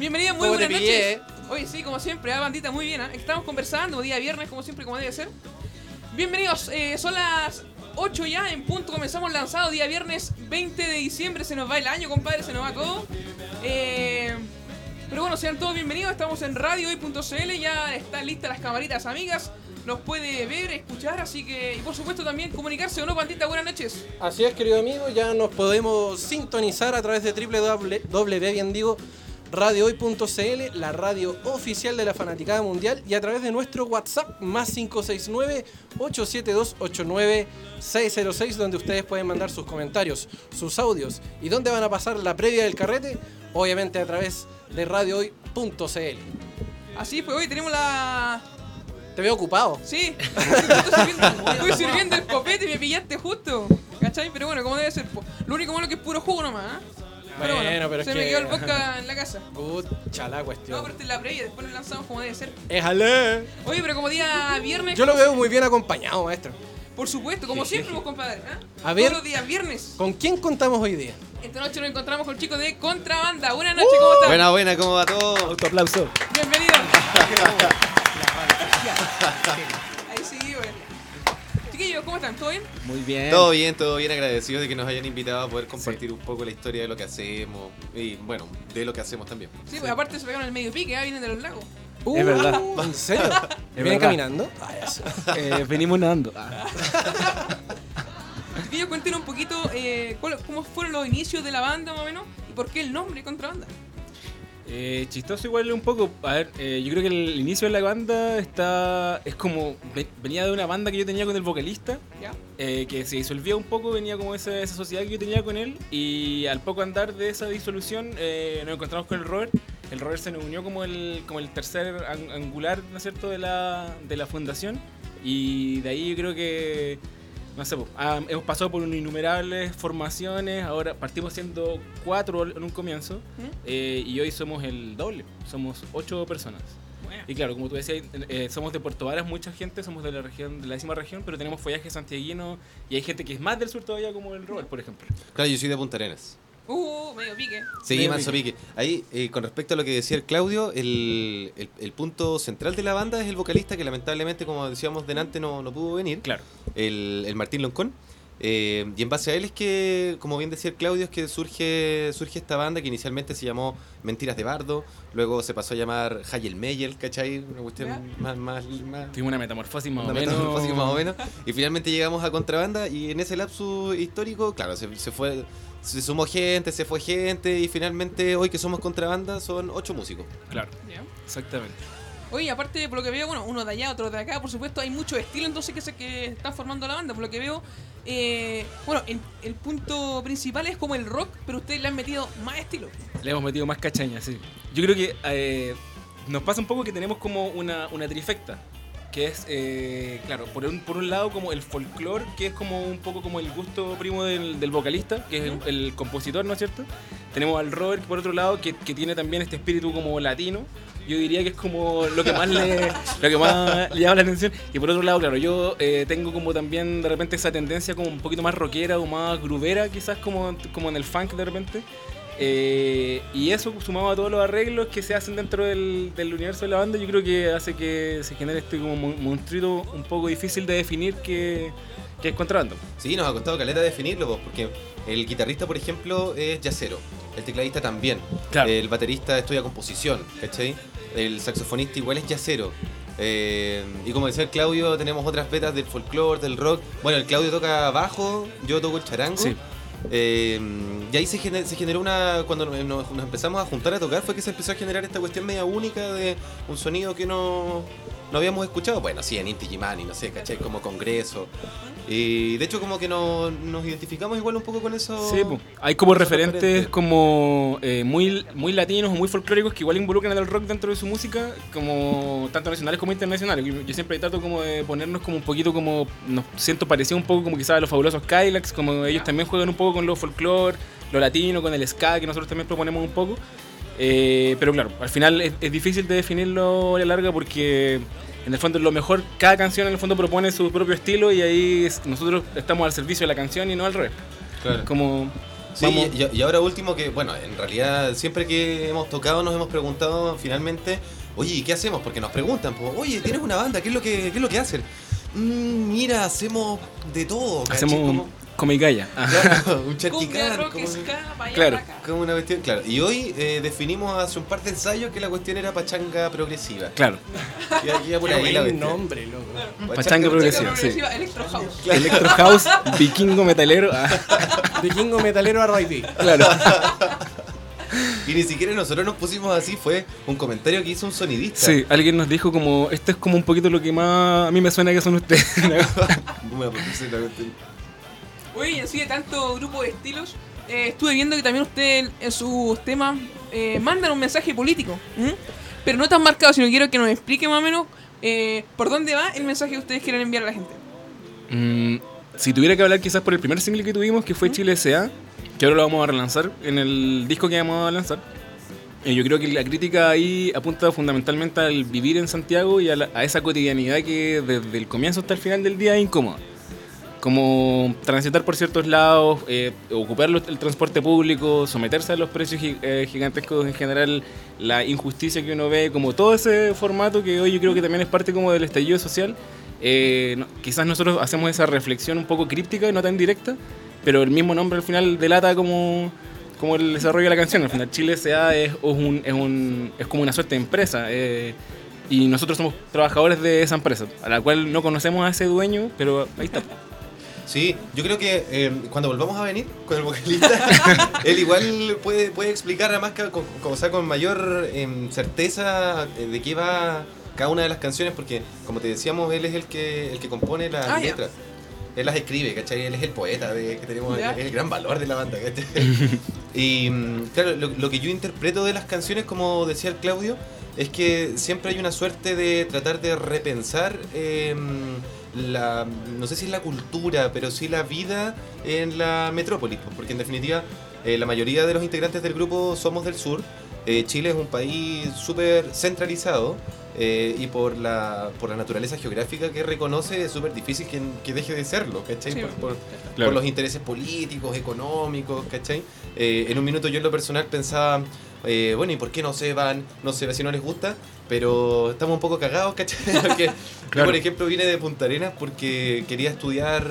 Bienvenida, muy ¿Cómo te buenas pillé, noches. Oye, sí, como siempre, ah, bandita, muy bien. ah. Estamos conversando, día viernes, como siempre, como debe ser. Bienvenidos, eh, son las 8 ya en punto. Comenzamos lanzado día viernes 20 de diciembre. Se nos va el año, compadre, se nos va todo. Eh, pero bueno, sean todos bienvenidos. Estamos en radiohoy.cl. Ya están listas las camaritas amigas. Nos puede ver, escuchar, así que. Y por supuesto también comunicarse o no, bandita. Buenas noches. Así es, querido amigo, ya nos podemos sintonizar a través de www, bien digo, radiohoy.cl, la radio oficial de la Fanaticada Mundial, y a través de nuestro WhatsApp más 569-872-89606, donde ustedes pueden mandar sus comentarios, sus audios, y dónde van a pasar la previa del carrete, obviamente a través de radiohoy.cl. Así pues, hoy tenemos la. Te veo ocupado. Sí, estoy sirviendo, estoy sirviendo el copete y me pillaste justo. ¿Cachai? Pero bueno, como debe ser. Lo único malo que es puro jugo nomás. ¿ah? Pero bueno, Bueno, pero es se me que- quedó el vodka en la casa. Pucha la No, cuestión. pero esta es la previa, después lo lanzamos como debe ser. ¡Éjale! Oye, pero como día viernes. Yo lo veo muy bien acompañado, maestro. Por supuesto, como siempre, vos, compadre. ¿ah? A ver. Todos los días viernes. ¿Con quién contamos hoy día? Esta noche nos encontramos con el chico de Contrabanda. Buenas noches, ¿cómo estás? Buena, buena, ¿cómo va todo? Autoaplauso. Bienvenido. Sí. Chiquillos, ¿cómo están? ¿Todo bien? Muy bien. Todo bien, todo bien, agradecido de que nos hayan invitado a poder compartir un poco la historia de lo que hacemos y bueno, de lo que hacemos también. Sí, pues aparte se pegaron el medio pique, ¿ah? vienen de los lagos. Es verdad. ¿En serio? ¿Vienen verdad. caminando? Ah. Eh, venimos nadando. Ah. Chiquillos, cuéntenos un poquito eh, cuál- cómo fueron los inicios de la banda, más o menos, y por qué el nombre Contrabanda. Eh, chistoso igual un poco. A ver, eh, yo creo que el inicio de la banda está. Es como. ve- Venía de una banda que yo tenía con el vocalista. ¿Ya? eh, que se disolvía un poco, venía como esa, esa sociedad que yo tenía con él. Y al poco andar de esa disolución, eh, nos encontramos con el Robert. El Robert se nos unió como el, como el tercer an- angular, ¿no es cierto?, de la, de la fundación. Y de ahí yo creo que. No sé, po, ah, hemos pasado por innumerables formaciones, ahora partimos siendo cuatro en un comienzo ¿Mm? eh, y hoy somos el doble, somos ocho personas. Bueno. Y claro, como tú decías, eh, somos de Puerto Varas, mucha gente, somos de la región, de la décima región, pero tenemos follaje santiaguino y hay gente que es más del sur todavía, como el Robert, por ejemplo. Claro, yo soy de Punta Arenas. Uh, medio pique. Sí, Medio manso pique. Ahí, eh, con respecto a lo que decía el Claudio, el, el- el punto central de la banda es el vocalista que lamentablemente, como decíamos delante, no, no pudo venir. Claro. el, el Martín Loncón. Eh, y en base a él es que, como bien decía el Claudio, es que surge, surge esta banda que inicialmente se llamó Mentiras de Bardo, luego se pasó a llamar Hayel Meyel, ¿cachai? Una cuestión más, más, más, Tuvimos una metamorfosis más una o menos. metamorfosis más o menos. Y finalmente llegamos a Contrabanda y en ese lapso histórico, claro, se, se fue... Se sumó gente, se fue gente y finalmente hoy que somos contrabanda son ocho músicos. Claro, exactamente. Oye, aparte por lo que veo, bueno, uno de allá, otro de acá, por supuesto, hay mucho estilo entonces que se que están formando la banda, por lo que veo. eh, bueno, el, el punto principal es como el rock, pero ustedes le han metido más estilo. Le hemos metido más cachaña, sí. Yo creo que eh, nos pasa un poco que tenemos como una, una trifecta. Que es, eh, claro, por un, por un lado como el folclore, que es como un poco como el gusto primo del, del vocalista, que es el, el compositor, ¿no es cierto? Tenemos al Robert, por otro lado, que, que tiene también este espíritu como latino. Yo diría que es como lo que más le, lo que más le llama la atención. Y por otro lado, claro, yo eh, tengo como también de repente esa tendencia como un poquito más rockera o más grubera, quizás como, como en el funk de repente. Eh, y eso sumado a todos los arreglos que se hacen dentro del, del universo de la banda, yo creo que hace que se genere este como mon- monstruito un poco difícil de definir que, que es contrabando. Sí, nos ha costado caleta definirlo, pues, porque el guitarrista, por ejemplo, es yacero. El tecladista también. Claro. El baterista estudia composición, ¿cachai? El saxofonista igual es yacero. Eh, y como decía el Claudio, tenemos otras vetas del folclore, del rock. Bueno, el Claudio toca bajo, yo toco el charango. Sí. Eh, y ahí se, gener- se generó una. Cuando nos empezamos a juntar a tocar, fue que se empezó a generar esta cuestión media única de un sonido que no, no habíamos escuchado. Bueno, sí, en Inti Gimani, no sé, ¿cachai? Como congreso. Y de hecho, como que no- nos identificamos igual un poco con eso. Sí, po. hay como referentes referentes. como eh, muy, muy latinos o muy folclóricos que igual involucran al rock dentro de su música, como tanto nacionales como internacionales. Yo, yo siempre trato como de ponernos como un poquito como, nos siento parecido un poco como quizás a los fabulosos Kylax, como ellos también juegan un poco con lo folclore, lo latino, con el ska, que nosotros también proponemos un poco. Eh, pero claro, al final es, es difícil de definirlo a la larga porque en el fondo lo mejor, cada canción en el fondo propone su propio estilo y ahí es- nosotros estamos al servicio de la canción y no al revés. Claro. Como Sí, y, y ahora último que, bueno, en realidad siempre que hemos tocado nos hemos preguntado finalmente, oye, ¿y qué hacemos? Porque nos preguntan, pues, oye, ¿tienes una banda? ¿Qué es lo que, qué es lo que hacen? "Mm, mira, hacemos de todo, ¿cachai? Hacemos un Como- come y calla. Ah, claro, un Cumbia, charquicán, rock, como, ska, Claro. como una cuestión, claro. Y hoy eh, definimos hace un par de ensayos que la cuestión era pachanga progresiva. Claro, Y aquí ya por ahí la nombre, loco. Pachanga progresiva. Sí. Electro House. Electro House, vikingo metalero. ah, Vikingo metalero R.I.P. claro. Y ni siquiera nosotros nos pusimos así, fue un comentario que hizo un sonidista. Sí, alguien nos dijo como, esto es como un poquito lo que más a mí me suena que son ustedes. Oye, y así de tanto grupo de estilos, eh, estuve viendo que también ustedes en sus temas eh, mandan un mensaje político. Pero no tan marcado, sino quiero que nos explique más o menos eh, por dónde va el mensaje que ustedes quieren enviar a la gente. Mm, si tuviera que hablar quizás por el primer single que tuvimos, que fue Chile S.A., que ahora lo vamos a relanzar en el disco que vamos a lanzar, eh, yo creo que la crítica ahí apunta fundamentalmente al vivir en Santiago y a, la- a esa cotidianidad que desde el comienzo hasta el final del día es incómoda. Como transitar por ciertos lados, eh, ocupar los- el transporte público, someterse a los precios gi- eh, gigantescos en general, la injusticia que uno ve, como todo ese formato que hoy yo creo que también es parte como del estallido social. Eh, no- quizás nosotros hacemos esa reflexión un poco críptica y no tan directa, pero el mismo nombre al final delata como, como el desarrollo de la canción. Al final Chile S.A. es, es un, es, un- es como una suerte de empresa. eh, y nosotros somos trabajadores de esa empresa, a la cual no conocemos a ese dueño, pero ahí está. Sí, yo creo que eh, cuando volvamos a venir con el vocalista, él igual puede, puede explicar además que con, con- o sea, con mayor em, certeza eh, de qué va cada una de las canciones, porque como te decíamos, él es el que, el que compone las Ah, letras. Él las escribe, ¿cachai? Él es el poeta de, que tenemos, es el gran valor de la banda, ¿cachai? y mm, claro, lo, lo que yo interpreto de las canciones, como decía el Claudio, es que siempre hay una suerte de tratar de repensar em, la, no sé si es la cultura, pero sí la vida en la metrópolis, pues, porque en definitiva eh, la mayoría de los integrantes del grupo somos del sur. Eh, Chile es un país súper centralizado eh, y por la, por la naturaleza geográfica que reconoce es súper difícil que, que deje de serlo, ¿cachai? Sí. Por- por- Claro. por los intereses políticos, económicos, ¿cachai? Eh, en un minuto yo en lo personal pensaba, eh, bueno, ¿y por qué no se van? No sé si no les gusta, pero estamos un poco cagados, ¿cachai? Porque yo, por ejemplo, vine de Punta Arenas porque quería estudiar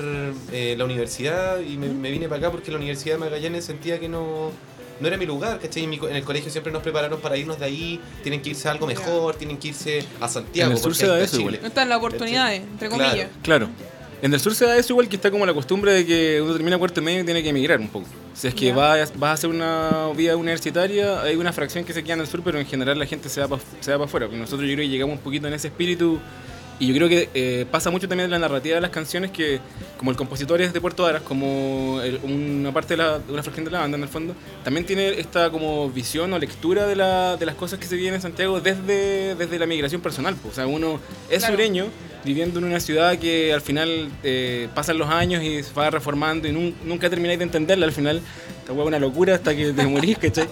eh, la universidad y me, me vine para acá porque la Universidad de Magallanes sentía que no... No era mi lugar, ¿cachai? En, mi co- en el colegio siempre nos prepararon para irnos de ahí, tienen que irse a algo mejor, tienen que irse a Santiago. En el sur se da eso. No están las oportunidades, entre Claro. comillas. Claro. En el sur se da eso igual que está como la costumbre de que uno termina cuarto medio y tiene que emigrar un poco. Si es que Ya. vas, vas a hacer una vida universitaria, hay una fracción que se queda en el sur, pero en general la gente se va para se va para afuera. Nosotros yo creo que llegamos un poquito en ese espíritu y yo creo que eh, pasa mucho también en la narrativa de las canciones que como el compositor es de Puerto Aras, como el- una parte de, la, de una fracción de la banda en el fondo, también tiene esta como visión o lectura de, la, de las cosas que se viven en Santiago desde, desde la migración personal. pues. O sea, uno es Claro. sureño viviendo en una ciudad que al final eh, pasan los años y se va reformando y nun- nunca termináis de entenderla al final. Esta hueá es una locura hasta que te morís, ¿cachai?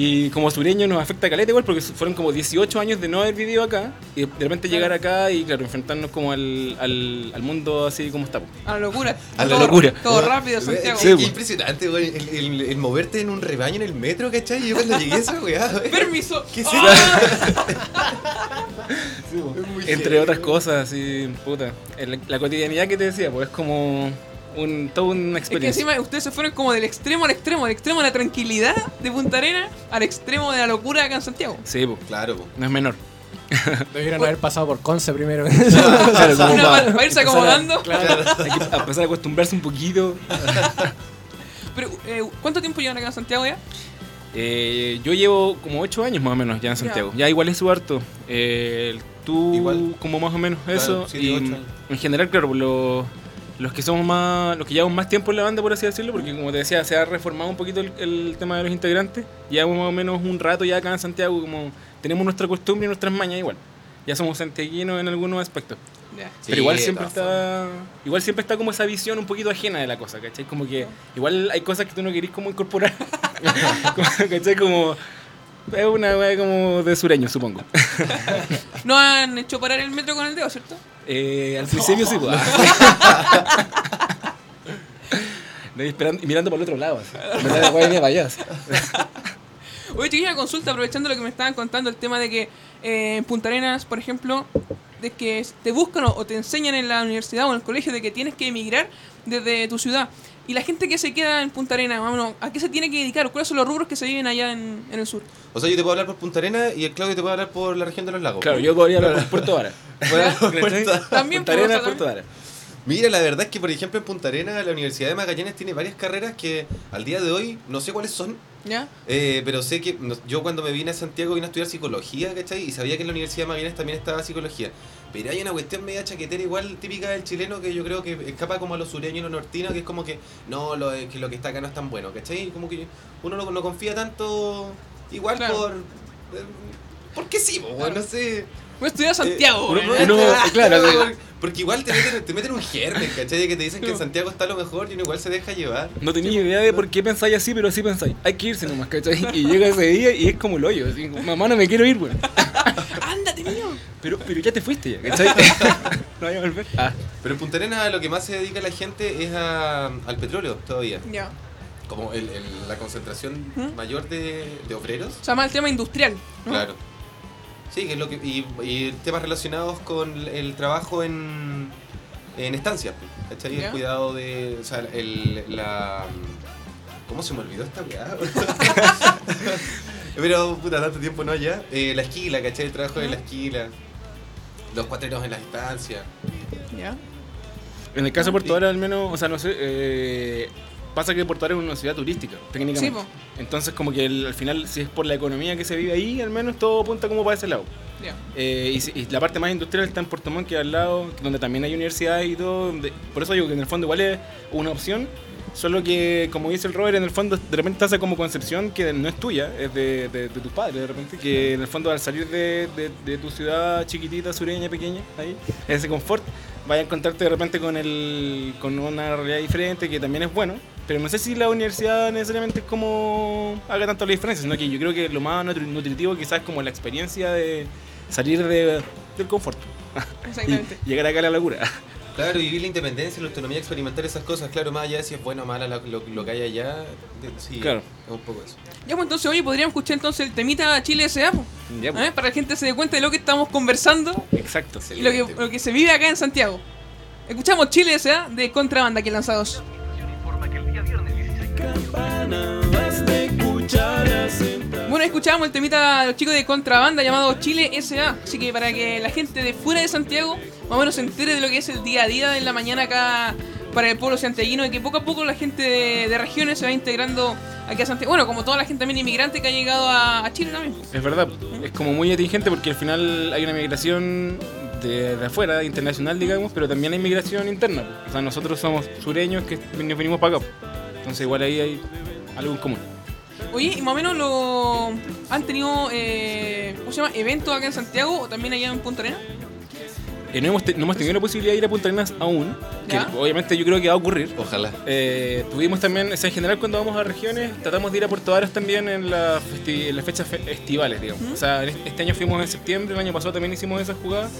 Y como sureño nos afecta caleta igual porque fueron como 18 años de no haber vivido acá y de repente llegar acá y claro, enfrentarnos como al, al, al mundo así como está. A la locura. A la Todo- locura. Todo rápido, Santiago. Sí, pues. impresionante, güey. El, el- el moverte en un rebaño en el metro, ¿cachai? Yo cuando llegué a esa weá, güey. Permiso. ¿Qué es ¡Ah! Entre otras cosas, así, puta. La cotidianidad que te decía, pues es como un, toda una Es que experiencia. encima ustedes se fueron como del extremo al extremo, del extremo de la tranquilidad de Punta Arena al extremo de la locura acá en Santiago. Sí, pues, Claro, po. no es menor. Debieron haber pasado por Conce primero. Claro, como Una pa- para, para irse acomodando. Claro. Hay que empezar a acostumbrarse un poquito. Pero, eh, ¿cuánto tiempo llevan acá en Santiago ya? Eh, yo llevo como 8 años más o menos ya en Santiago. Ya, igual es su harto. Eh, tú Igual. como más o menos Claro, eso. siete, y en general, claro, los, los que somos más, los que llevamos más tiempo en la banda, por así decirlo, porque como te decía, se ha reformado un poquito el, el tema de los integrantes. Llevamos más o menos un rato ya acá en Santiago, como tenemos nuestra costumbre y nuestras mañas igual. Ya somos santiaguinos en algunos aspectos. Sí, Pero igual de siempre está. Igual siempre está como esa visión un poquito ajena de la cosa, ¿cachai? Como que igual hay cosas que tú no querís como incorporar. ¿Cachai? Como. Es una weá como de sureño, supongo. No han hecho parar el metro con el dedo, ¿cierto? Eh, al principio sí, pues. Esperando, y mirando por el otro lado. Así. Verdad, la venía para allá. Oye, chiquilla, consulta, aprovechando lo que me estaban contando, el tema de que eh, en Punta Arenas, por ejemplo, de que te buscan o, o te enseñan en la universidad o en el colegio de que tienes que emigrar desde tu ciudad. Y la gente que se queda en Punta Arenas, más o menos, ¿a qué se tiene que dedicar? ¿Cuáles son los rubros que se viven allá en, en el sur? O sea, yo te puedo hablar por Punta Arena y el Claudio te puede hablar por la región de los lagos. Claro, yo podría hablar por Puerto Vara. Bueno, También Punta Arenas. Puerto Vara. Mira, la verdad es que, por ejemplo, en Punta Arena, la Universidad de Magallanes tiene varias carreras que al día de hoy no sé cuáles son, ¿Ya? eh, pero sé que no- yo cuando me vine a Santiago vine a estudiar psicología, ¿cachai? Y sabía que en la Universidad de Magallanes también estaba psicología. Pero hay una cuestión media chaquetera igual típica del chileno que yo creo que escapa como a los sureños y los nortinos, que es como que no, lo, que lo que está acá no es tan bueno, ¿cachai? Como que uno no, no confía tanto igual Claro. por... eh, porque sí, po, Claro. no sé. Voy a estudiar a Santiago, uno- weón. uno- claro, Porque- Porque igual te meten, te meten un germen, ¿cachai? Que te dicen que en. Santiago está lo mejor y uno igual se deja llevar. No tenía idea de por qué pensáis así, pero así pensáis. Hay que irse nomás, ¿cachai? Y llega ese día y es como el hoyo. Así, mamá, no me quiero ir, weón. ¡Ándate, niño! Pero, pero ya te fuiste, ya, ¿cachai? no voy a volver. Ah, Pero en Punta Arenas lo que más se dedica la gente es a- al petróleo todavía. Ya. Como el, el- la concentración ¿Mm? mayor de, de obreros. O sea, más el tema industrial, ¿no? Claro. Sí, que es lo que, y, y temas relacionados con el, trabajo en, en estancias. ¿Cachai? Ya. El cuidado de. O sea, el, la. ¿Cómo se me olvidó esta weá? Pero, puta, tanto tiempo no ya. Eh, la esquila, ¿cachai? El trabajo de la esquila. Los cuatreros en las estancias. Ya. en el caso de Puerto al menos, o sea, no sé, eh, pasa que Puerto Vara es una ciudad turística, técnicamente. Sí. Entonces, como que el- al final, si es por la economía que se vive ahí, al menos todo apunta como para ese lado. Ya. Eh, y, y la parte más industrial está en Puerto Montt, que es al lado, donde también hay universidades y todo. donde- por eso digo que en el fondo igual es una opción. Solo que, como dice el Robert, en el fondo de repente te hace como concepción que no es tuya, es de, de- de tus padres, de repente. Que en el fondo al salir de, de- de tu ciudad chiquitita, sureña, pequeña, ahí, ese confort, vaya a encontrarte de repente con, el, con una realidad diferente que también es bueno. Pero no sé si la universidad necesariamente es como haga tanto la diferencia, sino que yo creo que lo más nutri- nutritivo quizás es como la experiencia de salir de, del confort Exactamente. y llegar acá a la locura. Claro, vivir la independencia, la autonomía, experimentar esas cosas. Claro, más allá de si es bueno o mala lo, lo- lo que hay allá. de- sí, Claro. es un poco eso. Ya, pues entonces, oye, podríamos escuchar entonces el temita Chile S.A. pues, pues, ¿eh? Para que la gente se dé cuenta de lo que estamos conversando Exacto. y lo que, lo que se vive acá en Santiago. Escuchamos Chile S.A. de Contrabanda aquí lanzados. Bueno, escuchábamos el temita de los chicos de contrabanda llamado Chile SA. Así que para que la gente de fuera de Santiago más o menos se entere de lo que es el día a día en la mañana acá para el pueblo santiaguino y que poco a poco la gente de, de regiones se va integrando aquí a Santiago. Bueno, como toda la gente también inmigrante que ha llegado a, a Chile también. Es verdad, es como muy atingente porque al final hay una migración de, de afuera, internacional, digamos, pero también hay migración interna. O sea, nosotros somos sureños que nos venimos para acá. Entonces, igual ahí hay algo en común. Oye, y más o menos lo han tenido, eh, ¿cómo se llama? ¿Eventos acá en Santiago o también allá en Punta Arenas? Eh, no, hemos te- no hemos tenido la posibilidad de ir a Punta Arenas aún, que ¿Ya? obviamente yo creo que va a ocurrir. Ojalá. Eh, tuvimos también, o sea, en general cuando vamos a regiones, tratamos de ir a Puerto Varas también en, la festi- en las fechas fe- estivales, digamos. O sea, este año fuimos en septiembre, el año pasado también hicimos esas jugadas.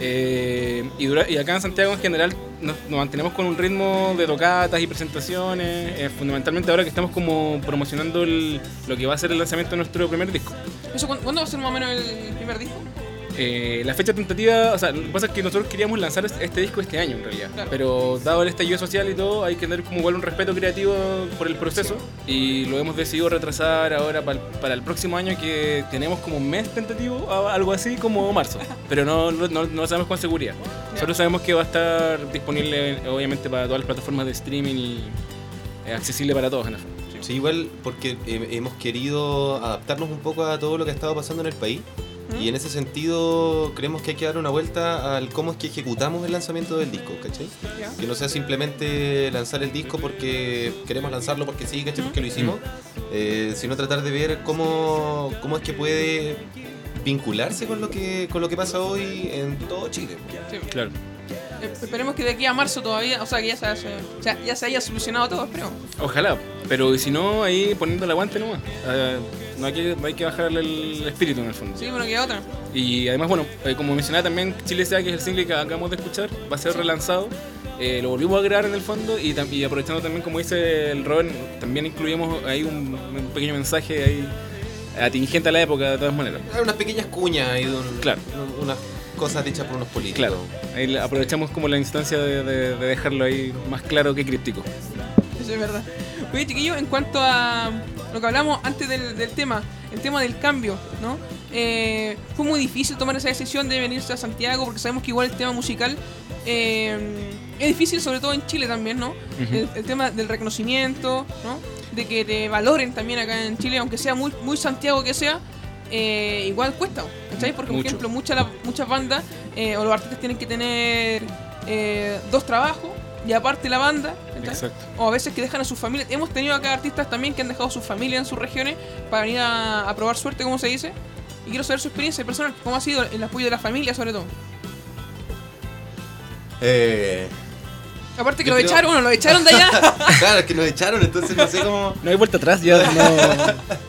Eh, y, dura- y acá en Santiago en general nos, mantenemos con un ritmo de tocatas y presentaciones, fundamentalmente ahora que estamos como promocionando lo que va a ser el lanzamiento de nuestro primer disco. ¿Eso cuándo va a ser más o menos el primer disco? Eh, la fecha tentativa, o sea, lo que pasa es que nosotros queríamos lanzar este, este disco este año en realidad, Claro. pero dado el estallido social y todo, hay que tener como igual un respeto creativo por el proceso y lo hemos decidido retrasar ahora para el, para el próximo año que tenemos como un mes tentativo, algo así como marzo, pero no, no, no lo sabemos con seguridad. Solo sabemos que va a estar disponible obviamente para todas las plataformas de streaming y eh, accesible para todos en el fondo. Sí, igual porque eh, hemos querido adaptarnos un poco a todo lo que ha estado pasando en el país. ¿Mm? Y en ese sentido creemos que hay que dar una vuelta al cómo es que ejecutamos el lanzamiento del disco, ¿cachai? Ya. Que no sea simplemente lanzar el disco porque queremos lanzarlo porque sí, ¿cachai? Porque lo hicimos, eh, sino tratar de ver cómo, cómo es que puede vincularse con lo que con lo que pasa hoy en todo Chile. Sí. Claro. Eh, Esperemos que de aquí a marzo todavía, o sea, que ya se, haya- sea, ya se haya solucionado todo, esperemos. Ojalá, pero si no, ahí poniendo el aguante nomás. Eh, no hay que, hay que bajarle el espíritu en el fondo. Sí, bueno, queda otra. Y además, bueno, eh, como mencionaba también, Chile Sea, que es el single que acabamos de escuchar, va a ser relanzado. Eh, lo volvimos a grabar en el fondo y, y aprovechando también, como dice el Robert, también incluimos ahí un, un pequeño mensaje ahí atingente a la época de todas maneras. Hay unas pequeñas cuñas ahí de un- Claro. un- unas cosas dichas por unos políticos. Claro, ahí aprovechamos como la instancia de, de- de dejarlo ahí más claro que críptico. Eso es verdad. Oye, chiquillo, en cuanto a lo que hablamos antes del, del tema, el tema del cambio, ¿no? Eh, fue muy difícil tomar esa decisión de venirse a Santiago porque sabemos que igual el tema musical eh, es difícil, sobre todo en Chile también, ¿no? Ujú. el, el tema del reconocimiento, ¿no? De que te valoren también acá en Chile, aunque sea muy, muy Santiago que sea, eh, igual cuesta, ¿cachai? Porque, por Mucho. ejemplo, muchas, muchas bandas eh, o los artistas tienen que tener eh, dos trabajos y aparte la banda. Exacto. o a veces que dejan a sus familias. Hemos tenido acá artistas también que han dejado a sus familias en sus regiones para venir a, a probar suerte, como se dice. Y quiero saber su experiencia personal, cómo ha sido el apoyo de la familia, sobre todo. Eh, Aparte que lo creo- echaron, bueno, lo echaron de allá. claro, es que nos echaron, entonces no sé cómo. No hay vuelta atrás, ya no.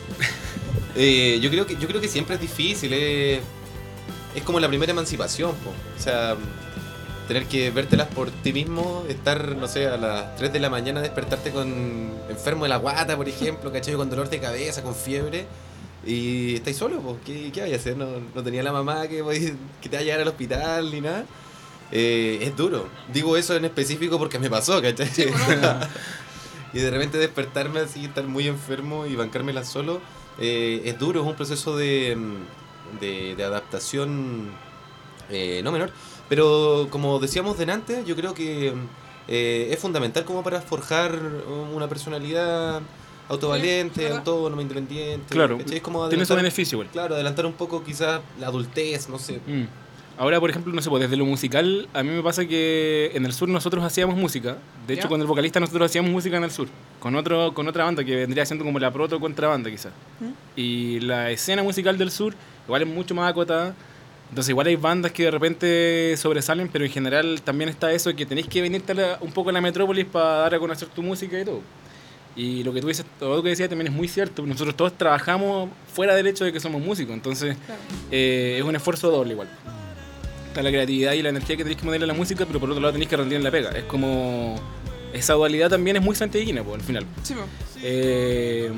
Eh, yo creo que yo creo que siempre es difícil, eh, es como la primera emancipación, po. o sea, tener que vértelas por ti mismo, estar, no sé, a las 3 de la mañana despertarte con enfermo de la guata, por ejemplo, ¿cachai? Con dolor de cabeza, con fiebre. Y estáis solo, pues, ¿qué, qué vais a hacer? No, no tenía la mamá que, que te va a llevar al hospital ni nada. Eh, es duro. Digo eso en específico porque me pasó, ¿cachai? y de repente despertarme así, estar muy enfermo y bancármela solo, eh, es duro, es un proceso de, de, de adaptación eh, no menor. Pero como decíamos delante, yo creo que eh, es fundamental como para forjar una personalidad autovalente, ¿verdad? autónoma, independiente. Claro, ¿cachai? Es como Tiene su beneficio igual. Claro, adelantar un poco quizás la adultez, no sé. Mm. Ahora, por ejemplo, no sé, pues desde lo musical, a mí me pasa que en el sur nosotros hacíamos música. De hecho, ¿Ya? con el vocalista nosotros hacíamos música en el sur. Con, otro, con otra banda que vendría siendo como la proto contrabanda, quizás. ¿Mm? Y la escena musical del sur igual es mucho más acotada. Entonces, igual hay bandas que de repente sobresalen, pero en general también está eso de que tenéis que venirte la- un poco a la metrópolis para dar a conocer tu música y todo. Y lo que tú dices, todo lo que decías también es muy cierto. Nosotros todos trabajamos fuera del hecho de que somos músicos. Entonces, Claro. eh, es un esfuerzo doble igual. Está la creatividad y la energía que tenéis que ponerle a la música, pero por otro lado tenéis que rendir en la pega. Es como... Esa dualidad también es muy santiaguina, pues, al final. Sí. Eh,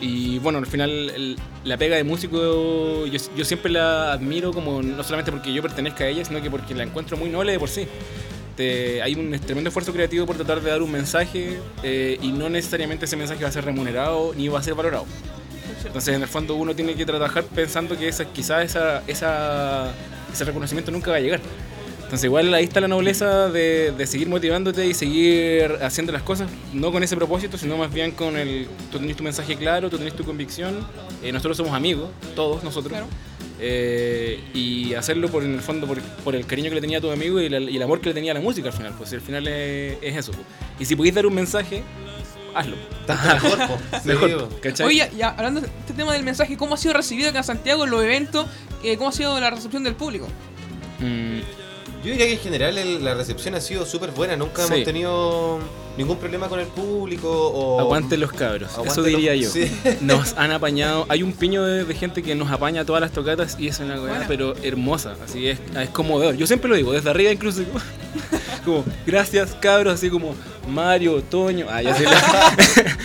y bueno, al final el- la pega de músico yo, yo siempre la admiro como no solamente porque yo pertenezca a ella, sino que porque la encuentro muy noble de por sí. Te- hay un tremendo esfuerzo creativo por tratar de dar un mensaje eh, y no necesariamente ese mensaje va a ser remunerado ni va a ser valorado. Entonces en el fondo uno tiene que trabajar pensando que esa, quizás esa, esa, ese reconocimiento nunca va a llegar. Entonces igual ahí está la nobleza de, de seguir motivándote y seguir haciendo las cosas, no con ese propósito, sino más bien con el, tú tenés tu mensaje claro, tú tenés tu convicción, eh, nosotros somos amigos, todos nosotros, Claro. eh, y hacerlo por en el fondo por, por el cariño que le tenía a tu amigo y, la- y el amor que le tenía a la música al final, pues al final es, es eso. pues. Y si podéis dar un mensaje, hazlo. Mejor. Sí, Mejor, po. ¿cachai? Oye, ya, ya, hablando de este tema del mensaje, ¿cómo ha sido recibido acá en Santiago en los eventos? Eh, ¿Cómo ha sido la recepción del público? Mm, Yo diría que en general el- la recepción ha sido súper buena, nunca Sí. hemos tenido ningún problema con el público o... Aguante los cabros, Aguante eso los- diría yo. sí. Nos han apañado, hay un piño de, de gente que nos apaña todas las tocatas y es una weá, Buena. pero hermosa, así es, es conmovedor. Yo siempre lo digo, desde arriba incluso, como, gracias cabros, así como Mario, Toño, ah, ya sé la-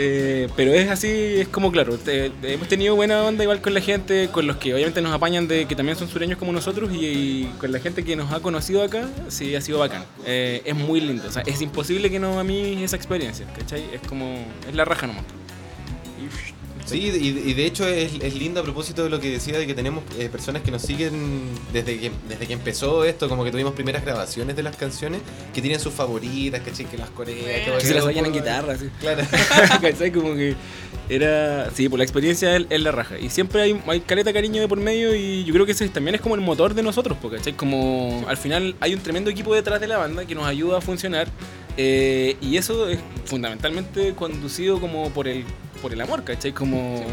Eh, pero es así, es como claro, hemos tenido buena onda igual con la gente, con los que obviamente nos apañan de que también son sureños como nosotros y, y con la gente que nos ha conocido acá, sí ha sido bacán. Eh, es muy lindo, o sea, es imposible que no a mí esa experiencia, ¿cachai? Es como, es la raja nomás. Sí, y, y de hecho es, es lindo a propósito de lo que decía de que tenemos eh, personas que nos siguen desde que, desde que empezó esto, como que tuvimos primeras grabaciones de las canciones, que tienen sus favoritas, ¿cachai? Que las coreas, que Que se las vayan en guitarra, así. Claro. ¿Cachai? Como que era. Sí, por la experiencia es, es la raja. Y siempre hay, hay caleta cariño de por medio y yo creo que ese también es como el motor de nosotros, po, ¿cachai? Como al final hay un tremendo equipo detrás de la banda que nos ayuda a funcionar. eh, y eso es fundamentalmente conducido como por el por el amor, ¿cachai? Como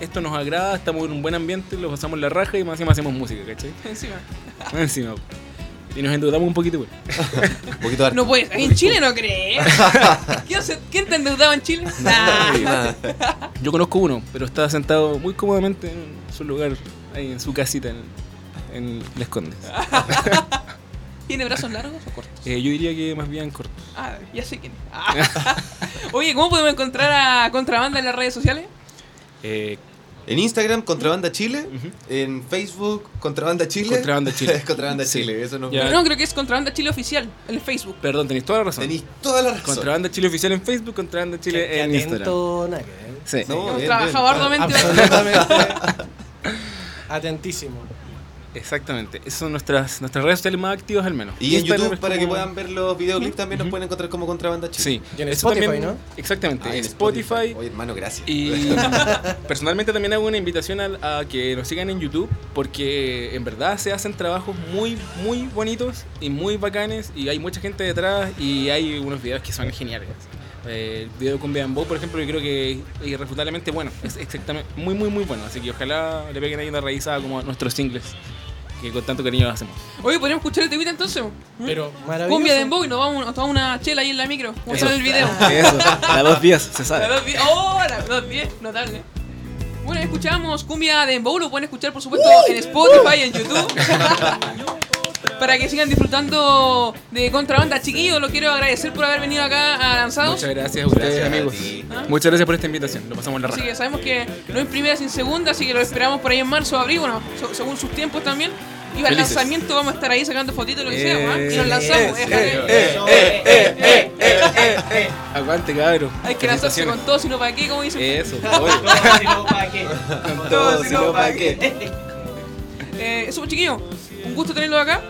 esto nos agrada, estamos en un buen ambiente, lo pasamos la raja y más encima hacemos música, ¿cachai? Encima. Encima. Y nos endeudamos un poquito, güey. Un poquito de No puedes, ahí en Chile no crees. ¿Quién, te endeudaba en Chile? Nada. Yo conozco uno, pero está sentado muy cómodamente en su lugar, ahí en su casita en, en Les Condes. ¿Tiene brazos largos o cortos? Eh, yo diría que más bien corto. Ah, ya sé quién. Ah. Oye, ¿cómo podemos encontrar a Contrabanda en las redes sociales? Eh, En Instagram, Contrabanda Chile. En Facebook, Contrabanda Chile. Contrabanda Chile. Contrabanda Sí. Chile, eso no Ya. No, creo que es Contrabanda Chile Oficial, en el Facebook. perdón, tenéis toda la razón. Tenéis toda la razón. Contrabanda Chile oficial en Facebook, Contrabanda Chile Qué en Instagram. nada que ver. Sí. Hemos bien, trabajado bien. arduamente. Absolutamente atentísimo. Exactamente. Esas son nuestras, nuestras redes sociales más activas al menos. Y en Instagram YouTube, es para que puedan ver los videoclips, también nos pueden encontrar como Contrabanda Chile. Sí. Y en Eso Spotify, también- ¿no? Exactamente. Ah, en en Spotify. Oye, hermano, gracias. Y personalmente también hago una invitación a, a que nos sigan en YouTube porque en verdad se hacen trabajos muy, muy bonitos y muy bacanes y hay mucha gente detrás y hay unos videos que son geniales. Eh, el video con Bow, por ejemplo, yo creo que es irrefutablemente bueno. Es exactamente muy, muy, muy bueno. Así que ojalá le peguen ahí una revisada como a nuestros singles que con tanto cariño los hacemos. Oye, podríamos escuchar el temita entonces. ¿Mm? Pero. Cumbia de y nos vamos nos tomamos una chela ahí en la micro. Vamos a ver el video. Eso, a dos días, se La sabe. dos die- ¡Oh! La dos diez, notable. Bueno, escuchamos Cumbia de Dembow, lo pueden escuchar por supuesto en Spotify, en YouTube. Para que sigan disfrutando de contrabanda, chiquillos. Lo quiero agradecer por haber venido acá a Lanzados. Muchas gracias a ustedes, Gracias amigos. ¿Ah? Muchas gracias por esta invitación. Lo pasamos la Así raja. que sabemos que no es primera sin segunda, así que lo esperamos por ahí en marzo o abril, bueno, so- según sus tiempos también. Y para el Felices. lanzamiento vamos a estar ahí sacando fotitos, lo que sea, ¿ah? Eh, Y nos lanzamos, eh, déjale. Aguante, cabrón. Hay que lanzarse con todo, sino para qué, como dicen. Eso. Con todo, si no, ¿para qué? Eh, eso, chiquillos, un gusto tenerlo acá.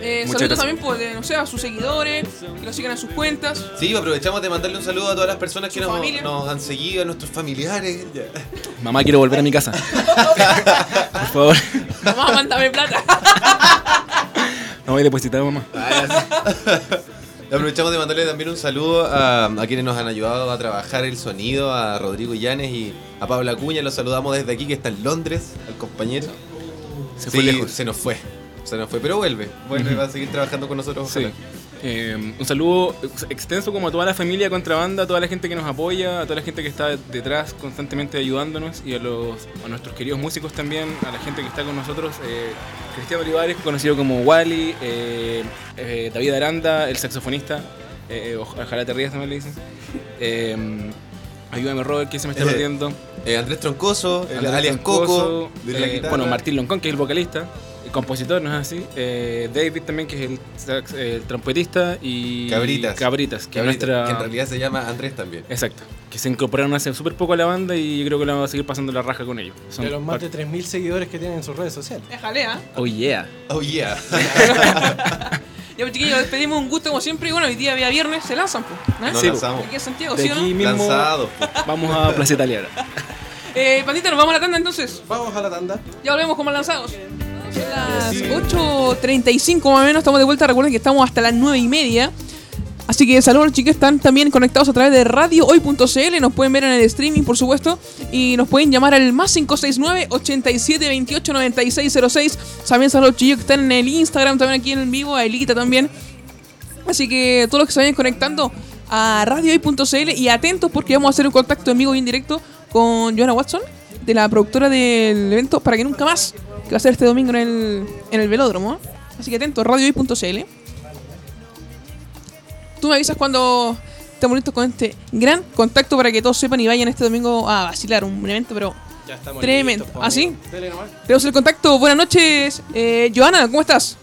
Eh, Muchas saludos gracias. también, pues, de, no sé, a sus seguidores, que lo sigan en sus cuentas. Sí, aprovechamos de mandarle un saludo a todas las personas que nos, han seguido, a nuestros familiares. Ya. Mamá, quiero volver a mi casa. Por favor. Mamá, mándame plata. No voy a depositar, mamá. Aprovechamos de mandarle también un saludo a, a quienes nos han ayudado a trabajar el sonido, a Rodrigo Llanes y a Pablo Acuña. Los saludamos desde aquí, que está en Londres, al compañero. Se fue Sí, lejos. Se nos fue. Se nos fue, pero vuelve. Vuelve, va a seguir trabajando con nosotros. Sí. Eh, un saludo ex- extenso como a toda la familia Contrabanda, a toda la gente que nos apoya, a toda la gente que está detrás constantemente ayudándonos y a, los, a nuestros queridos músicos también, a la gente que está con nosotros. eh, Cristian Olivares, conocido como Wally, eh, eh, David Aranda, el saxofonista, eh, oj- ojalá te rías también le dicen. Ayúdame Robert, que se me está perdiendo. Eh, Andrés Troncoso, el Andrés alias Troncoso, Coco, de la bueno, Martín Loncón, que es el vocalista, compositor, ¿no es así? Eh, David también, que es el, el trompetista, y Cabritas. Cabritas, que, nuestra... que en realidad se llama Andrés también. Exacto, que se incorporaron hace súper poco a la banda y yo creo que la vamos a seguir pasando la raja con ellos. Son De los más de 3.000 seguidores que tienen en sus redes sociales. Déjale, ¿ah? Oh yeah. Oh yeah. Ya, pues, chiquillos, despedimos un gusto como siempre. Y bueno, hoy día, día viernes, se lanzan, pues. ¿no? Nos Sí, lanzamos. Aquí en Santiago, De ¿sí o no? mismo Lanzados. vamos a Plaza Italiana. Eh, pandita, nos vamos a la tanda entonces. Vamos a la tanda. Ya volvemos como lanzados. Son las 8.35 más o menos, estamos de vuelta. Recuerden que estamos hasta las 9 y media. Así que saludos a chicos están también conectados a través de radiohoy.cl. Nos pueden ver en el streaming, por supuesto. Y nos pueden llamar al más 569-8728-9606. También saludos a los chicos que están en el Instagram, también aquí en vivo, a Elita también. Así que todos los que se vayan conectando a radiohoy.cl y atentos porque vamos a hacer un contacto en vivo y en directo con Joanna Watson, de la productora del evento Para que Nunca Más, que va a ser este domingo en el, en el velódromo. Así que atentos, radiohoy.cl. Tú me avisas cuando estemos listos con este gran contacto para que todos sepan y vayan este domingo a vacilar un evento, pero Ya estamos Tremendo. listos, ¿Ah, sí? tenemos el contacto. Buenas noches, eh, Joana, ¿cómo estás?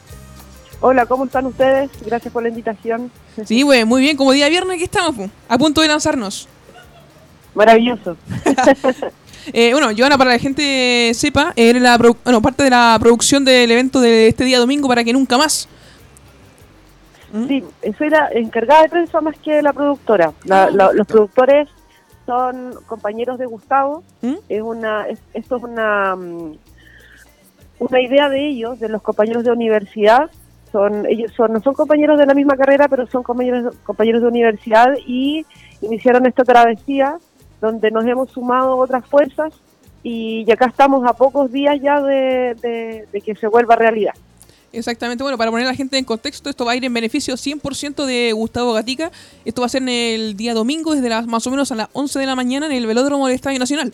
Hola, ¿cómo están ustedes? Gracias por la invitación. Sí, güey, muy bien, como día viernes aquí estamos, a punto de lanzarnos. Maravilloso. Eh, bueno, Joana, para que la gente sepa, eres la bueno, parte de la producción del evento de este día domingo para que nunca más. ¿Mm? Sí, soy la encargada de prensa más que la productora. La- la- los productores son compañeros de Gustavo. ¿Mm? Es una, es- esto es una, mm, una idea de ellos, de los compañeros de universidad. Son, ellos son, no son compañeros de la misma carrera, pero son compañeros, compañeros de universidad y iniciaron esta travesía donde nos hemos sumado otras fuerzas y, acá estamos a pocos días ya de- de- de que se vuelva realidad. Exactamente, bueno, para poner a la gente en contexto, esto va a ir en beneficio 100% de Gustavo Gatica. Esto va a ser en el día domingo, desde las más o menos a las 11 de la mañana en el velódromo del Estadio Nacional.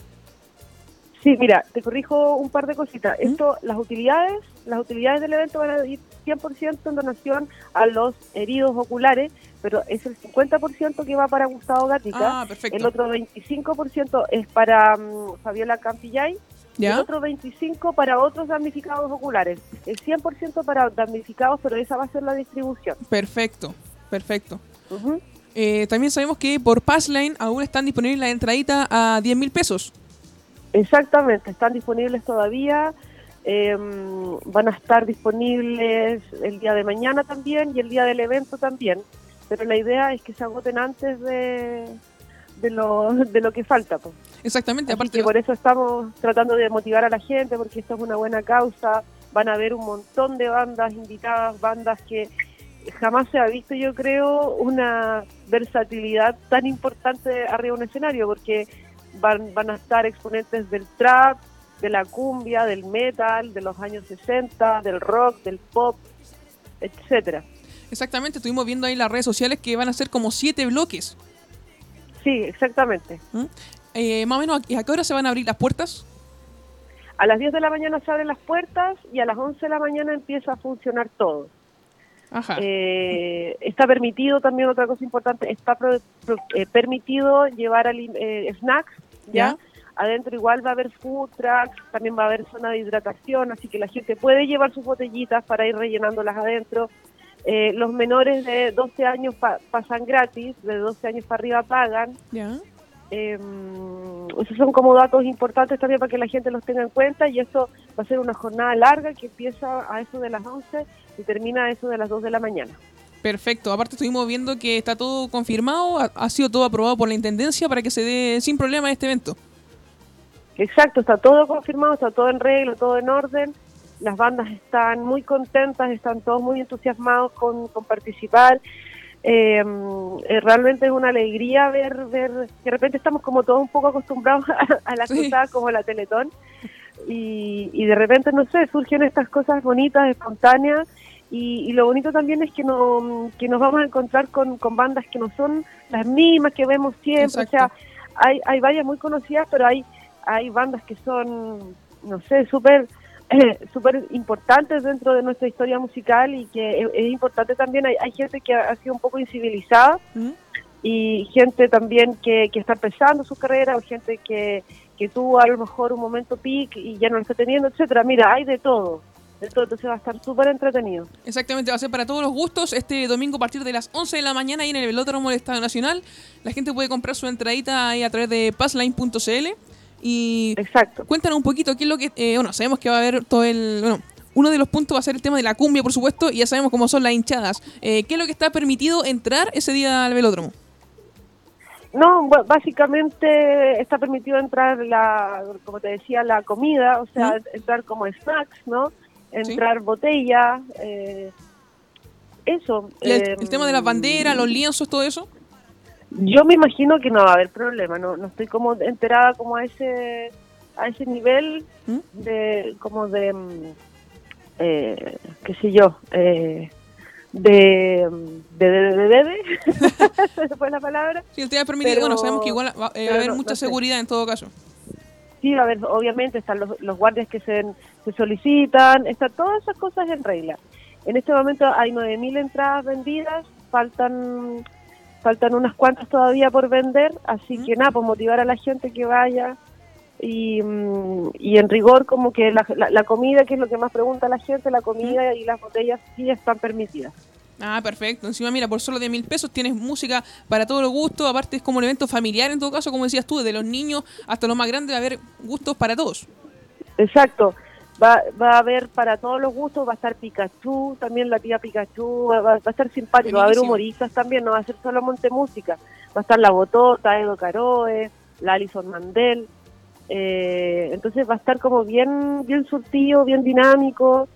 Sí, mira, te corrijo un par de cositas. Esto, las utilidades, las utilidades del evento van a ir 100% en donación a los heridos oculares, pero es el 50% que va para Gustavo Gatica. Ah, perfecto. El otro 25% es para mm, Fabiola Campillay y el otro 25% para otros damnificados oculares. El 100% para damnificados, pero esa va a ser la distribución. Perfecto, perfecto. Eh, también sabemos que por Passline aún están disponibles la entradita a 10 mil pesos. Exactamente, están disponibles todavía. eh, van a estar disponibles el día de mañana también y el día del evento también. Pero la idea es que se agoten antes de, de, lo, de lo que falta. Pues. Exactamente, Así aparte que por eso estamos tratando de motivar a la gente, porque esto es una buena causa. Van a haber un montón de bandas invitadas, bandas que jamás se ha visto, yo creo, una versatilidad tan importante arriba de un escenario, porque van, van a estar exponentes del trap, de la cumbia, del metal, de los años 60, del rock, del pop, etcétera. Exactamente, estuvimos viendo ahí las redes sociales que van a ser como siete bloques. Sí, exactamente. ¿Mm? Eh, más o menos, ¿a qué hora se van a abrir las puertas? A las 10 de la mañana se abren las puertas y a las 11 de la mañana empieza a funcionar todo. Ajá. Eh, está permitido también otra cosa importante, está pro- pro- eh, permitido llevar ali- eh, snacks, ¿ya? Ya. Adentro igual va a haber food trucks, también va a haber zona de hidratación, así que la gente puede llevar sus botellitas para ir rellenándolas adentro. Eh, los menores de 12 años pa- pasan gratis, de 12 años para arriba pagan. ya. Eh, esos son como datos importantes también para que la gente los tenga en cuenta y esto va a ser una jornada larga que empieza a eso de las 11 y termina a eso de las 2 de la mañana. Perfecto. Aparte estuvimos viendo que está todo confirmado, ha, ha sido todo aprobado por la Intendencia para que se dé sin problema este evento. Exacto, está todo confirmado, está todo en regla, todo en orden. Las bandas están muy contentas, están todos muy entusiasmados con, con participar. Eh, eh, realmente es una alegría ver, ver, de repente estamos como todos un poco acostumbrados a, a las Sí. cosas como la Teletón y, y de repente, no sé, surgen estas cosas bonitas, espontáneas y, y lo bonito también es que, no, que nos vamos a encontrar con, con bandas que no son las mismas que vemos siempre, Exacto. o sea, hay, hay varias muy conocidas, pero hay, hay bandas que son, no sé, súper eh, súper importantes dentro de nuestra historia musical y que es, es importante también, hay, hay gente que ha sido un poco incivilizada ¿Mm? y gente también que, que está empezando su carrera o gente que, que tuvo a lo mejor un momento peak y ya no lo está teniendo, etcétera. Mira, hay de todo, de todo, entonces va a estar súper entretenido. Exactamente, va a ser para todos los gustos. Este domingo a partir de las 11 de la mañana ahí en el Velódromo del Estado Nacional. La gente puede comprar su entradita ahí a través de passline.cl. Y Exacto. cuéntanos un poquito qué es lo que... eh, bueno, sabemos que va a haber todo el... Bueno, uno de los puntos va a ser el tema de la cumbia, por supuesto, y ya sabemos cómo son las hinchadas. Eh, ¿Qué es lo que está permitido entrar ese día al velódromo? No, básicamente está permitido entrar, la, como te decía, la comida, o sea, entrar como snacks, ¿no? Entrar botella, eh, eso. ¿Y el, el tema de las banderas, los lienzos, todo eso? Yo me imagino que no va a haber problema, no, no estoy como enterada como a ese a ese nivel ¿Mm? de como de mm, eh, qué sé yo eh, de mm, de de de, de, de. esa fue la palabra Sí, el tema permitido. Pero- bueno, sabemos que igual va, eh, va a haber no- mucha no sé. seguridad en todo caso. sí va a haber obviamente están los, los guardias que se, se solicitan están todas esas cosas en regla en este momento hay 9.000 entradas vendidas faltan faltan unas cuantas todavía por vender así que nada pues motivar a la gente que vaya y, mm, y en rigor como que la, la- la comida que es lo que más pregunta la gente la comida y las botellas sí están permitidas Ah, perfecto. Encima, mira, por solo 10 mil pesos tienes música para todos los gustos. Aparte, es como un evento familiar en todo caso, como decías tú, de los niños hasta los más grandes, va a haber gustos para todos. Exacto. Va, va a haber para todos los gustos, va a estar Pikachu, también la tía Pikachu, va, va- va a estar simpático, va a haber humoristas también, no va a ser solo Montemúsica, va a estar la Botota, Edo Caroe, la Alison Mandel, eh, entonces va a estar como bien, bien surtido, bien dinámico.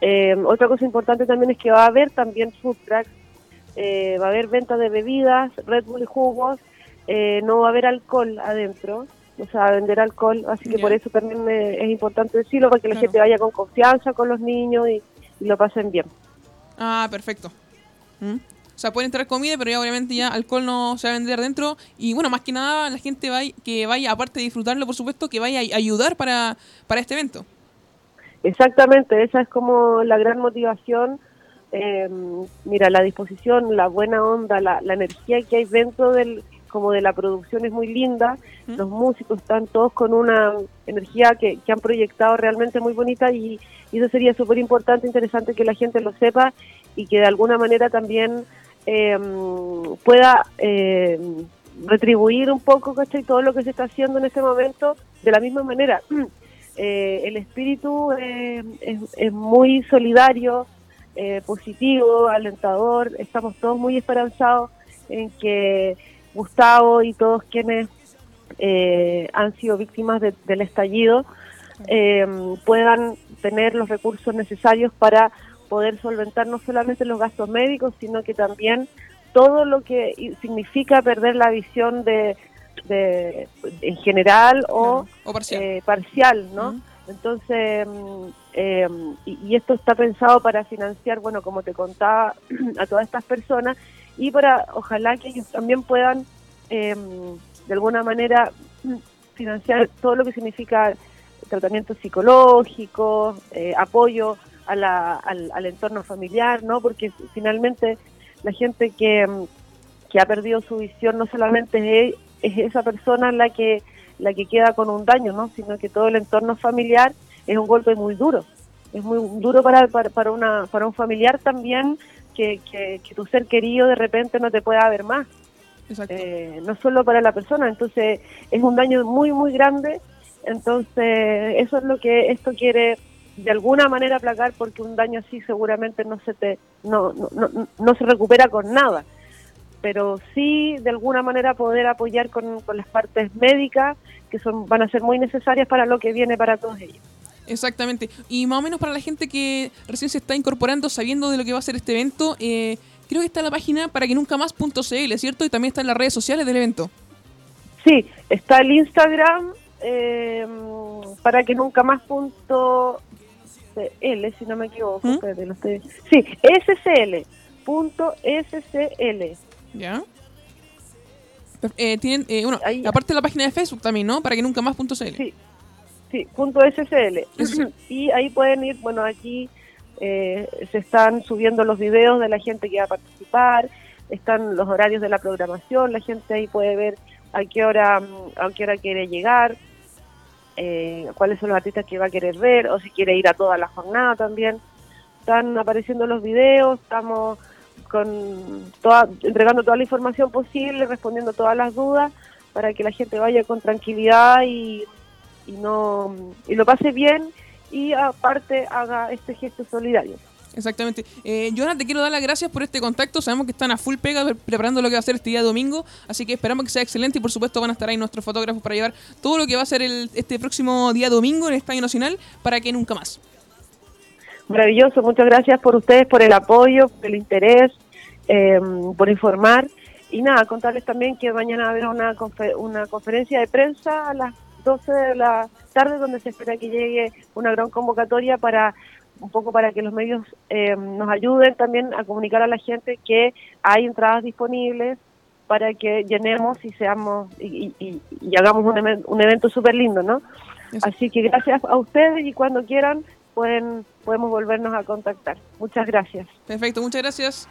Eh, otra cosa importante también es que va a haber también food trucks, eh, va a haber venta de bebidas, Red Bull y jugos, eh, no va a haber alcohol adentro, o sea, vender alcohol, así que por eso también eh, es importante decirlo, para que la gente vaya con confianza con los niños y, y lo pasen bien. Ah, perfecto. ¿Mm? sea, pueden entrar comida, pero ya obviamente ya alcohol no se va a vender dentro. Y bueno, más que nada la gente vaya, que vaya, aparte de disfrutarlo, por supuesto, que vaya a ayudar para, para este evento. Exactamente, esa es como la gran motivación. Eh, mira, la disposición, la buena onda, la, la energía que hay dentro del como de la producción es muy linda. ¿Mm? Los músicos están todos con una energía que, que han proyectado realmente muy bonita y, y eso sería súper importante, interesante que la gente lo sepa y que de alguna manera también eh, pueda eh, retribuir un poco ¿cachai? todo lo que se está haciendo en este momento de la misma manera. Eh, el espíritu es, es muy solidario, eh, positivo, alentador, estamos todos muy esperanzados en que Gustavo y todos quienes eh, han sido víctimas de- del estallido eh, puedan tener los recursos necesarios para poder solventar no solamente los gastos médicos, sino que también todo lo que significa perder la visión de, de- en general o O parcial. eh, parcial, ¿no? Entonces, eh, y, y esto está pensado para financiar, bueno, como te contaba, a todas estas personas y para, ojalá que ellos también puedan, eh, de alguna manera, mm, financiar todo lo que significa tratamiento psicológico, eh, apoyo a la- al, al entorno familiar, ¿no? Porque finalmente la gente que, mm, que ha perdido su visión no solamente es, es esa persona la que la que queda con un daño, ¿no? Sino que todo el entorno familiar es un golpe muy duro. Es muy duro para, para una, para un familiar también que, que, que tu ser querido de repente no te pueda ver más. Eh, no solo para la persona, entonces es un daño muy, muy grande. Entonces, eso es lo que esto quiere de alguna manera aplacar porque un daño así seguramente no se te no, no, no, no se recupera con nada pero sí de alguna manera poder apoyar con, con las partes médicas que son van a ser muy necesarias para lo que viene para todos ellos. Exactamente. Y más o menos para la gente que recién se está incorporando, sabiendo de lo que va a ser este evento, eh, creo que está la página para que nunca más.cl, ¿cierto? Y también está en las redes sociales del evento. Sí, está el Instagram eh, para que nunca más punto CL, si no me equivoco. ¿Mm? espérate, lo estoy- Sí, SCL, punto SCL. ¿Ya? Eh, tienen, eh, bueno, Ahí- aparte de la página de Facebook también, ¿no? Para que nunca más.cl. Sí, sí, punto y ahí pueden ir, bueno, aquí eh, se están subiendo los videos de la gente que va a participar, están los horarios de la programación, la gente ahí puede ver a qué hora, mm, a qué hora quiere llegar, eh, cuáles son los artistas que va a querer ver, o si quiere ir a toda la jornada también. Están apareciendo los videos, estamos con toda, entregando toda la información posible, respondiendo todas las dudas para que la gente vaya con tranquilidad y, y no y lo pase bien y aparte haga este gesto solidario. Exactamente. Eh, Jonah, te quiero dar las gracias por este contacto. Sabemos que están a full pega pre- preparando lo que va a ser este día domingo, así que esperamos que sea excelente y por supuesto van a estar ahí nuestros fotógrafos para llevar todo lo que va a ser el, este próximo día domingo en el Estadio Nacional para que nunca más. Maravilloso, muchas gracias por ustedes, por el apoyo, por el interés, eh, por informar. Y nada, contarles también que mañana va a haber una, confe- una conferencia de prensa a las 12 de la tarde donde se espera que llegue una gran convocatoria para un poco para que los medios eh, nos ayuden también a comunicar a la gente que hay entradas disponibles para que llenemos y seamos y, y- y hagamos un, un evento súper lindo, ¿no? Así que gracias a ustedes y cuando quieran pueden podemos volvernos a contactar. Muchas gracias. Perfecto, muchas gracias.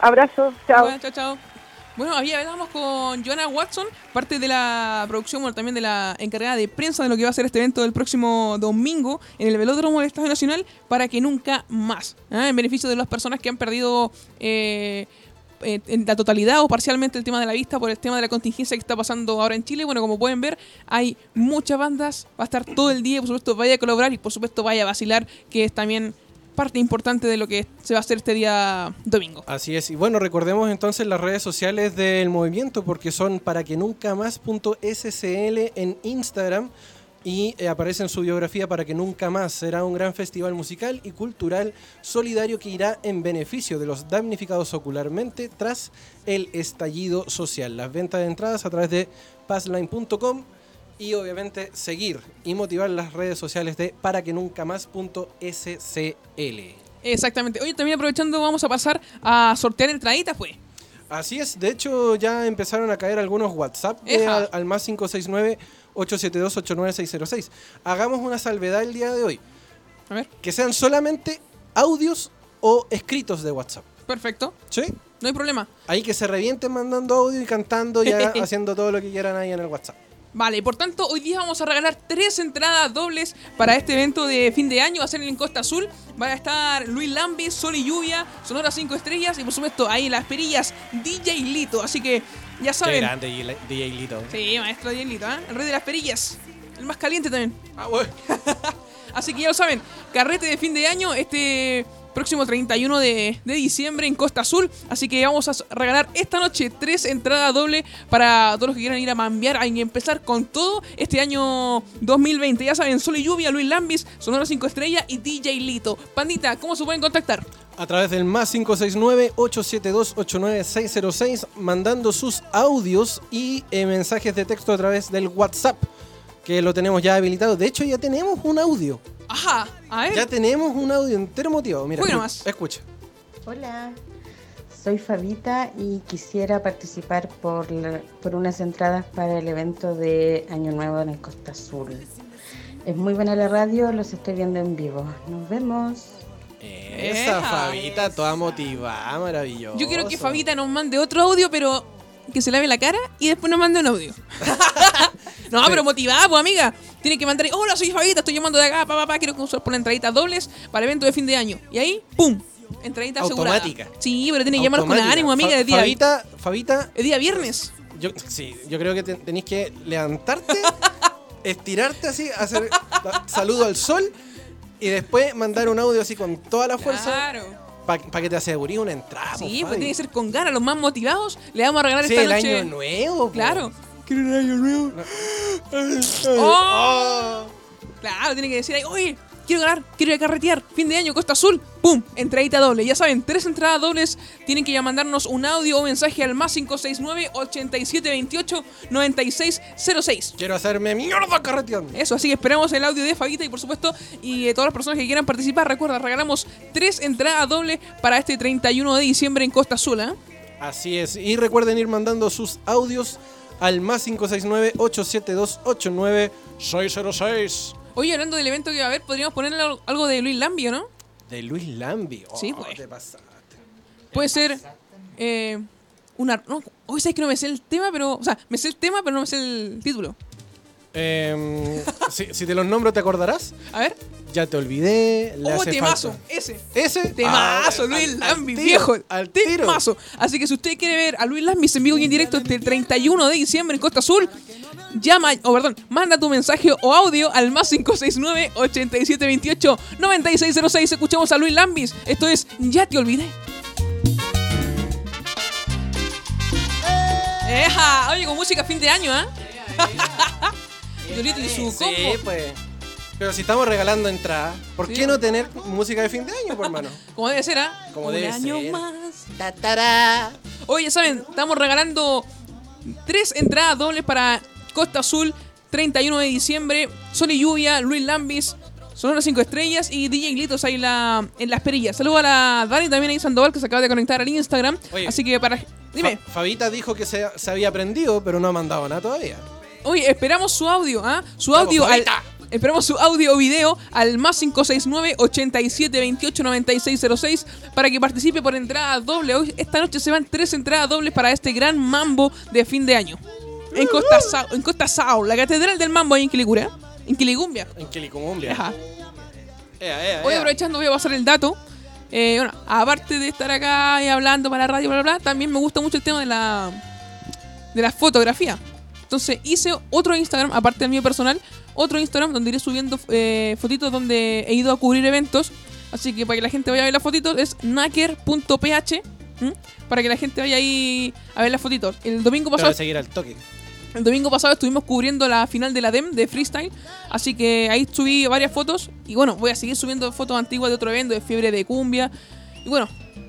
Abrazo, chao. Bueno, chao, chao. Bueno, había hablamos con Joanna Watson, parte de la producción, bueno, también de la encargada de prensa de lo que va a ser este evento del próximo domingo en el Velódromo del Estadio Nacional, para que nunca más, ¿ah? en beneficio de las personas que han perdido eh, eh, en la totalidad o parcialmente el tema de la vista por el tema de la contingencia que está pasando ahora en Chile. Bueno, como pueden ver, hay muchas bandas, va a estar todo el día, por supuesto, vaya a colaborar y por supuesto vaya a vacilar, que es también parte importante de lo que se va a hacer este día domingo. Así es, y bueno, recordemos entonces las redes sociales del movimiento porque son para que nunca más.scl en Instagram y eh, aparece en su biografía para que nunca más será un gran festival musical y cultural solidario que irá en beneficio de los damnificados ocularmente tras el estallido social. Las ventas de entradas a través de passline.com y obviamente seguir y motivar las redes sociales de para que nunca más.scl. Exactamente. Oye, también aprovechando, vamos a pasar a sortear entraditas, pues. Así es, de hecho ya empezaron a caer algunos WhatsApp de al, al más 569-872-89606. Hagamos una salvedad el día de hoy. A ver, Que sean solamente audios o escritos de WhatsApp. perfecto. ¿Sí? No hay problema. Ahí que se revienten mandando audio y cantando y haciendo todo lo que quieran ahí en el WhatsApp. Vale, por tanto, hoy día vamos a regalar tres entradas dobles para este evento de fin de año. Va a ser en Costa Azul. Va a estar Luis Lambis, Sol y Lluvia, Sonora 5 Estrellas y por supuesto ahí las perillas DJ Lito. Así que ya saben. DJ Lito. Sí, maestro DJ Lito, ¿eh? el rey de las perillas. El más caliente también. Ah, bueno. Así que ya lo saben, carrete de fin de año este próximo 31 de, de diciembre en Costa Azul. Así que vamos a regalar esta noche tres entradas dobles para todos los que quieran ir a mambear y empezar con todo este año 2020. Ya saben, Sol y Lluvia, Luis Lambis, Sonora 5 Estrellas y DJ Lito. Pandita, ¿cómo se pueden contactar? A través del más 569-872-89606, mandando sus audios y eh, mensajes de texto a través del WhatsApp, que lo tenemos ya habilitado. De hecho, ya tenemos un audio. Ajá, a ver. Ya tenemos un audio entero motivado. Mira, nomás. escucha. Hola, soy Fabita y quisiera participar por, la- por unas entradas para el evento de Año Nuevo en el Costa Azul. Es muy buena la radio, los estoy viendo en vivo. Nos vemos. Esa. Fabita toda motivada, maravillosa. Yo quiero que Fabita nos mande otro audio, pero que se lave la cara y después nos mande un audio. no, pero motivada, pues amiga. Tiene que mandar, hola, soy Fabita, estoy llamando de acá, papá, papá, quiero que usar por entraditas dobles para el evento de fin de año. Y ahí, ¡pum! Entradita asegurada. Automática. Sí, pero tiene que llamar con ánimo, amiga, Fa- de día, Fabita, Fabita, es día viernes. yo, sí, yo creo que te- tenéis que levantarte, estirarte así, hacer saludo al sol y después mandar un audio así con toda la fuerza Claro. Para que te asegures una entrada. po, Sí, pues tiene que ser con ganas, los más motivados. Le vamos a regalar Sí, esta el noche. año nuevo. po. Claro. ¿Quieren el año nuevo? ¡Oh! Claro, tiene que decir ahí, oye, quiero ganar, quiero ir a carretear, fin de año, Costa Azul, ¡pum! Entradita doble. Ya saben, tres entradas dobles, tienen que ya mandarnos un audio o mensaje al más 569-8728-9606. Quiero hacerme mierda carreteando. Eso, así que esperamos el audio de Fabita y por supuesto, y de todas las personas que quieran participar, recuerda, regalamos tres entradas dobles para este 31 de diciembre en Costa Azul, ¿eh? Así es. Y recuerden ir mandando sus audios al más 569-872-89606. Oye, hablando del evento que va a haber, podríamos ponerle al- algo de Luis Lambio, ¿no? De Luis Lambi. Oh, Sí, pues. te pasaste. Puede ser eh, una... No, hoy sabes que no me sé el tema, pero... O sea, me sé el tema, pero no me sé el título. Em, si, si te los nombro, ¿te acordarás? A ver. Ya te olvidé. Le ¡Oh, temazo! falta- Ese. ¿Ese? Temazo, Ah, Luis Lambi, viejo. Al tiro. Temazo. Así que si usted quiere ver a Luis Lambi en vivo y en directo este 31 de diciembre en Costa Azul, llama, o perdón, manda tu mensaje o audio al más 569-8728-9606. Escuchamos a Luis Lambis. Esto es Ya te olvidé. ¡Eja! Oye, con música fin de año, ¿ah? Dorito y su Sí, combo. pues. Pero si estamos regalando entradas, ¿por Sí. qué no tener música de fin de año, por hermano? Como debe ser, ¿ah? Como Un debe año ser. más. Tatará. Oye, ¿saben? Estamos regalando tres entradas dobles para Costa Azul, 31 de diciembre. Sol y lluvia, Luis Lambis, Sonora 5 estrellas y DJ Glitos ahí la, en las perillas. Saludos a la Dani también ahí Sandoval que se acaba de conectar al Instagram. Oye. Así que para... Dime. Fa- Fabita dijo que se, se había aprendido, pero no ha mandado nada todavía. Oye, esperamos su audio, ¿ah? Su Vamos, audio al, Fabita. Esperamos su audio o video al más 569-8728-9606 para que participe por entrada doble. Hoy, esta noche se van tres entradas dobles para este gran mambo de fin de año. En Costa, Sao, en Costa Sao, la catedral del mambo ahí en Quilicura. En Quilicumbia. En Quilicumbia. Ajá. Ea, ea, Hoy ea. aprovechando voy a pasar el dato. Eh, bueno, aparte de estar acá y hablando para la radio, bla, bla, bla, también me gusta mucho el tema de la de la fotografía. Entonces hice otro Instagram, aparte del mío personal, otro Instagram donde iré subiendo eh, fotitos donde he ido a cubrir eventos. Así que para que la gente vaya a ver las fotitos es nacker.ph ¿m? para que la gente vaya ahí a ver las fotitos. El domingo Te voy pasado a seguir al toque. El domingo pasado estuvimos cubriendo la final de la DEM de freestyle, así que ahí subí varias fotos y bueno, voy a seguir subiendo fotos antiguas de otro evento, de fiebre de cumbia. Y bueno,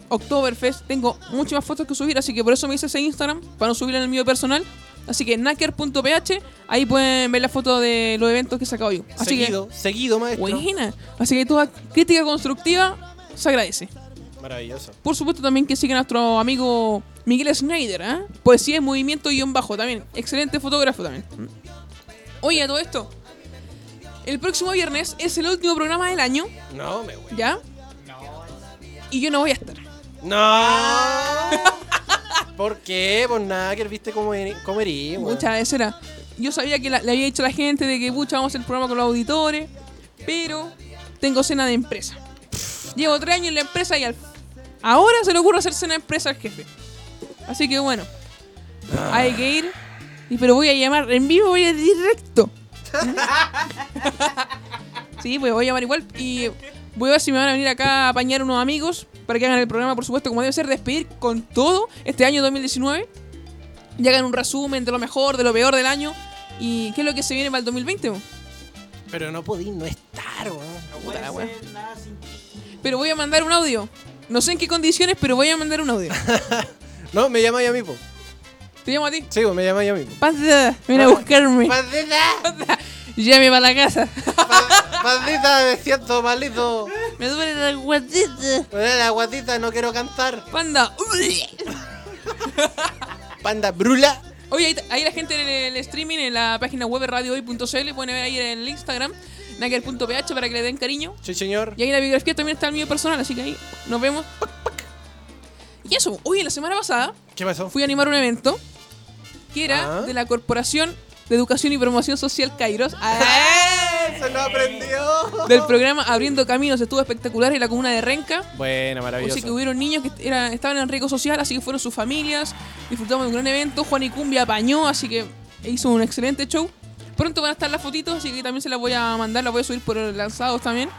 Oktoberfest, tengo muchas más fotos que subir, así que por eso me hice ese Instagram, para no subirlo en el mío personal. Así que nacker.ph, ahí pueden ver la foto de los eventos que he sacado yo. Así seguido, seguido, que, maestro. buena. Así que toda crítica constructiva se agradece. Maravilloso. Por supuesto también que siga nuestro amigo Miguel Schneider, ¿ah? Poesía en movimiento guion bajo también. Excelente fotógrafo también. Oye, a todo esto. El próximo viernes es el último programa del año, No, me voy. ¿ya? Y yo no voy a estar. No. ¿Por qué? Pues nada, que viste cómo, eri- cómo erí, weón. Muchas veces era. Yo sabía que la- le había dicho a la gente de que pucha vamos a hacer el programa con los auditores, pero tengo cena de empresa. Llevo tres años en la empresa y al- ahora se le ocurre hacer cena de empresa al jefe. Así que bueno, hay que ir. Y pero voy a llamar en vivo, voy a ir directo. sí, pues voy a llamar igual y voy a ver si me van a venir acá a apañar unos amigos para que hagan el programa, por supuesto, como debe ser, despedir con todo este año 2019 y hagan un resumen de lo mejor, de lo peor del año y qué es lo que se viene para el 2020. bo. Pero no podí no estar, weón. Puta la wea. Pero voy a mandar un audio. No sé en qué condiciones, pero voy a mandar un audio. No, me llamáis a mí, po. Te llamo a ti. Sí, pues me llamáis a mí, po. Panda, ven a buscarme. ¡Pandita! Llame para la casa. ¡Pandita, me siento malito! Me duele la guatita. Me duele la guatita, no quiero cantar. Panda. Panda brula. Oye, ahí, ahí la gente en el, streaming, en la página web radiohoy.cl, pueden ver ahí en el Instagram, naker.ph para que le den cariño. Sí, señor. Y ahí en la biografía también está el mío personal, así que ahí nos vemos. Y eso, hoy la semana pasada ¿Qué pasó? fui a animar un evento que era Ah. de la Corporación de Educación y Promoción Social Kairos. Ah, ¡Se lo aprendió! del programa Abriendo Caminos estuvo espectacular en la comuna de Renca. Buena, maravilloso. Así que hubieron niños que era- estaban en riesgo social, así que fueron sus familias. Disfrutamos de un gran evento. Juan y Cumbia apañó, así que hizo un excelente show. Pronto van a estar las fotitos, así que también se las voy a mandar, las voy a subir por lanzados también.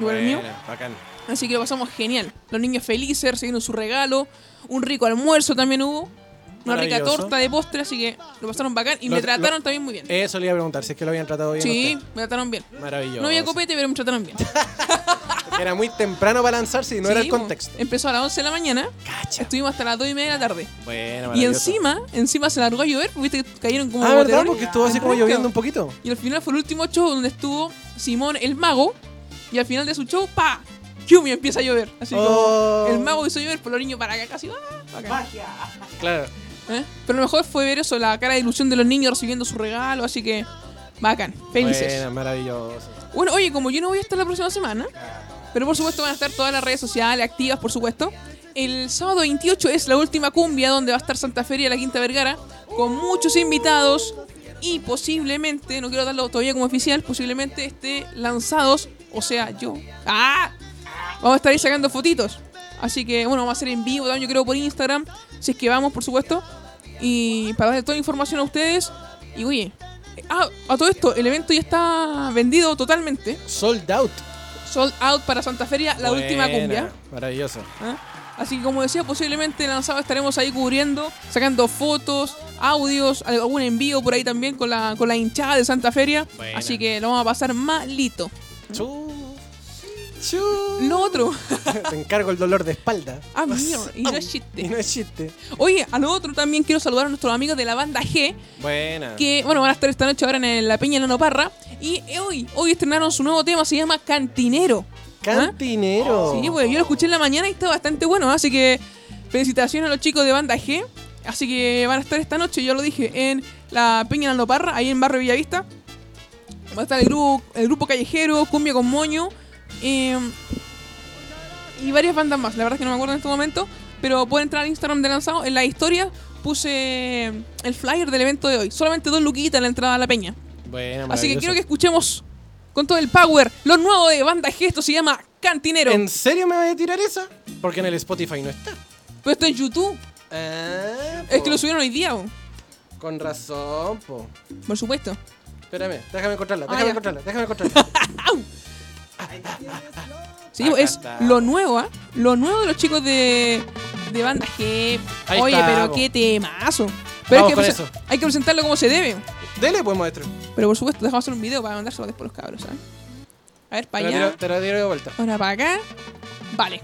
El mío. Bacán. Así que lo pasamos genial. Los niños felices, recibieron su regalo. Un rico almuerzo también hubo. Una rica torta de postre, así que lo pasaron bacán y Lo- me trataron lo- también muy bien. Eso le iba a preguntar, si es que lo habían tratado bien. sí, me trataron bien. Maravilloso. No había copete, pero me trataron bien. Era muy temprano para lanzarse y no era el contexto. Empezó a las 11 de la mañana. Cacha. Estuvimos hasta las 2 y media de la tarde. Buena, Y encima, encima se largó a llover, viste que cayeron como Ah, ¿verdad? Porque estuvo así como lloviendo un poquito. Y al final fue el último show donde estuvo Simón el mago. Y al final de su show, ¡pa! ¡Yumi! empieza a llover. Así Oh. como el mago hizo llover por los niños para acá, casi. ¡ah! bacán. Claro. ¿Eh? Pero lo mejor fue ver eso, la cara de ilusión de los niños recibiendo su regalo, así que bacán, felices. Buena, maravilloso. Bueno, oye, como yo no voy a estar la próxima semana, pero por supuesto van a estar todas las redes sociales activas, por supuesto. El sábado 28 es la última cumbia donde va a estar Santa Feria la Quinta Vergara, con muchos invitados y posiblemente, no quiero darlo todavía como oficial, posiblemente esté lanzados, o sea, yo. ¡Ah! Vamos a estar ahí sacando fotitos. Así que, bueno, vamos a hacer en vivo también, yo creo, por Instagram, si es que vamos, por supuesto. Y para darle toda la información a ustedes. Y oye, ah, a todo esto, el evento ya está vendido totalmente. Sold out. Sold out para Santa Feria, la última cumbia. Maravilloso. ¿ah? Así que como decía, posiblemente lanzado estaremos ahí cubriendo, sacando fotos, audios, algún envío por ahí también con la, con la hinchada de Santa Feria. Buena. Así que lo vamos a pasar malito. Chu. Lo otro, Te encargo el dolor de espalda. ah, mío, y no es Y chiste. no es chiste. Oye, a lo otro también quiero saludar a nuestros amigos de la banda G, Buena. que bueno, van a estar esta noche ahora en la Peña Lano Parra. Y hoy, hoy estrenaron su nuevo tema, se llama Cantinero. ¿ah? Cantinero. Sí, pues yo lo escuché en la mañana y está bastante bueno, así que felicitaciones a los chicos de Banda G. Así que van a estar esta noche, yo lo dije, en la Peña Nando Parra, ahí en Barrio Villavista. Va a estar el grupo, el grupo callejero, Cumbia con Moño. Eh, y varias bandas más, la verdad es que no me acuerdo en este momento. Pero pueden entrar al Instagram de lanzado. En la historia puse el flyer del evento de hoy. Solamente dos luquitas en la entrada a la peña. Buena, Así que quiero que escuchemos con todo el power lo nuevo de Banda G. Esto se llama Cantinero. ¿En serio me voy a tirar esa? Porque en el Spotify no está. Pero está en YouTube. Ah, Es que lo subieron hoy día. Con razón, po. por supuesto. Espérame, déjame encontrarla, Ah, déjame ya. encontrarla, déjame encontrarla. Sí, Acá es lo nuevo, ¿ah? Lo nuevo de los chicos de, de banda G. Ahí Oye, está, pero po. qué temazo. Pero hay, que presen- hay que presentarlo como se debe. Dele, pues, maestro. Pero por supuesto, dejamos hacer un video para mandárselo después a los cabros, ¿sabes? A ver, Te para allá. tiro, te la tiro de vuelta. Ahora para acá. Vale.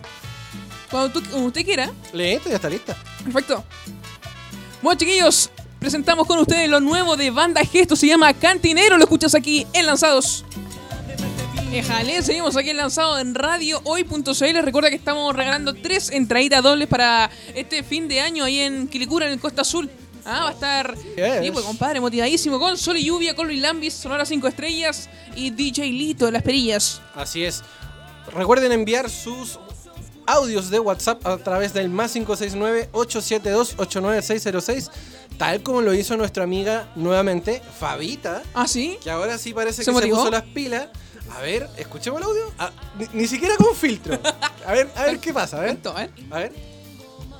Cuando, tú- cuando usted quiera. Listo, ya está lista. Perfecto. Bueno, chiquillos, presentamos con ustedes lo nuevo de Banda G. Esto se llama Cantinero. Lo escuchas aquí en Lanzados. Éjale, seguimos aquí en lanzado en radio hoy.cl. Recuerda que estamos regalando tres entraditas dobles para este fin de año ahí en Quilicura, en el Costa Azul. Ah, va a estar, sí, pues, compadre, motivadísimo con Sol y Lluvia, con Luis Lambis, Sonora 5 Estrellas y DJ Lito de las Perillas. Así es. Recuerden enviar sus audios de WhatsApp a través del más 569-872-89606, tal como lo hizo nuestra amiga nuevamente, Fabita, ¿Ah, sí? que ahora sí parece ¿Se que motivó? se puso las pilas. A ver, escuchemos el audio. Ah, ni, ni siquiera con filtro. A ver, a ver qué pasa, a ver. A ver.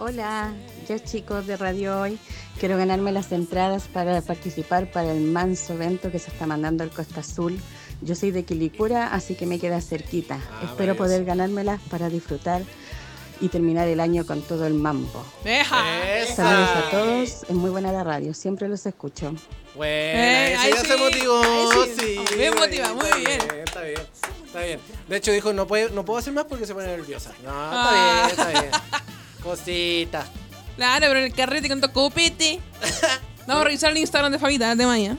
Hola, yo chicos de Radio Hoy, quiero ganarme las entradas para participar para el manso evento que se está mandando al Costa Azul. Yo soy de Quilicura, así que me queda cerquita. Ah, Espero poder ganármelas para disfrutar y terminar el año con todo el mambo. Esa. Saludos a todos, es muy buena la radio, siempre los escucho. Bueno, Eh, ahí ya sí, se motivó. sí. sí, Bien está motivado, muy está bien. Está bien, está bien. De hecho dijo, no, puede, no puedo hacer más porque se pone nerviosa. No, está Ah. bien, está bien. Cosita. Claro, pero en el carrete con copete. Vamos a revisar el Instagram de Fabita de mañana.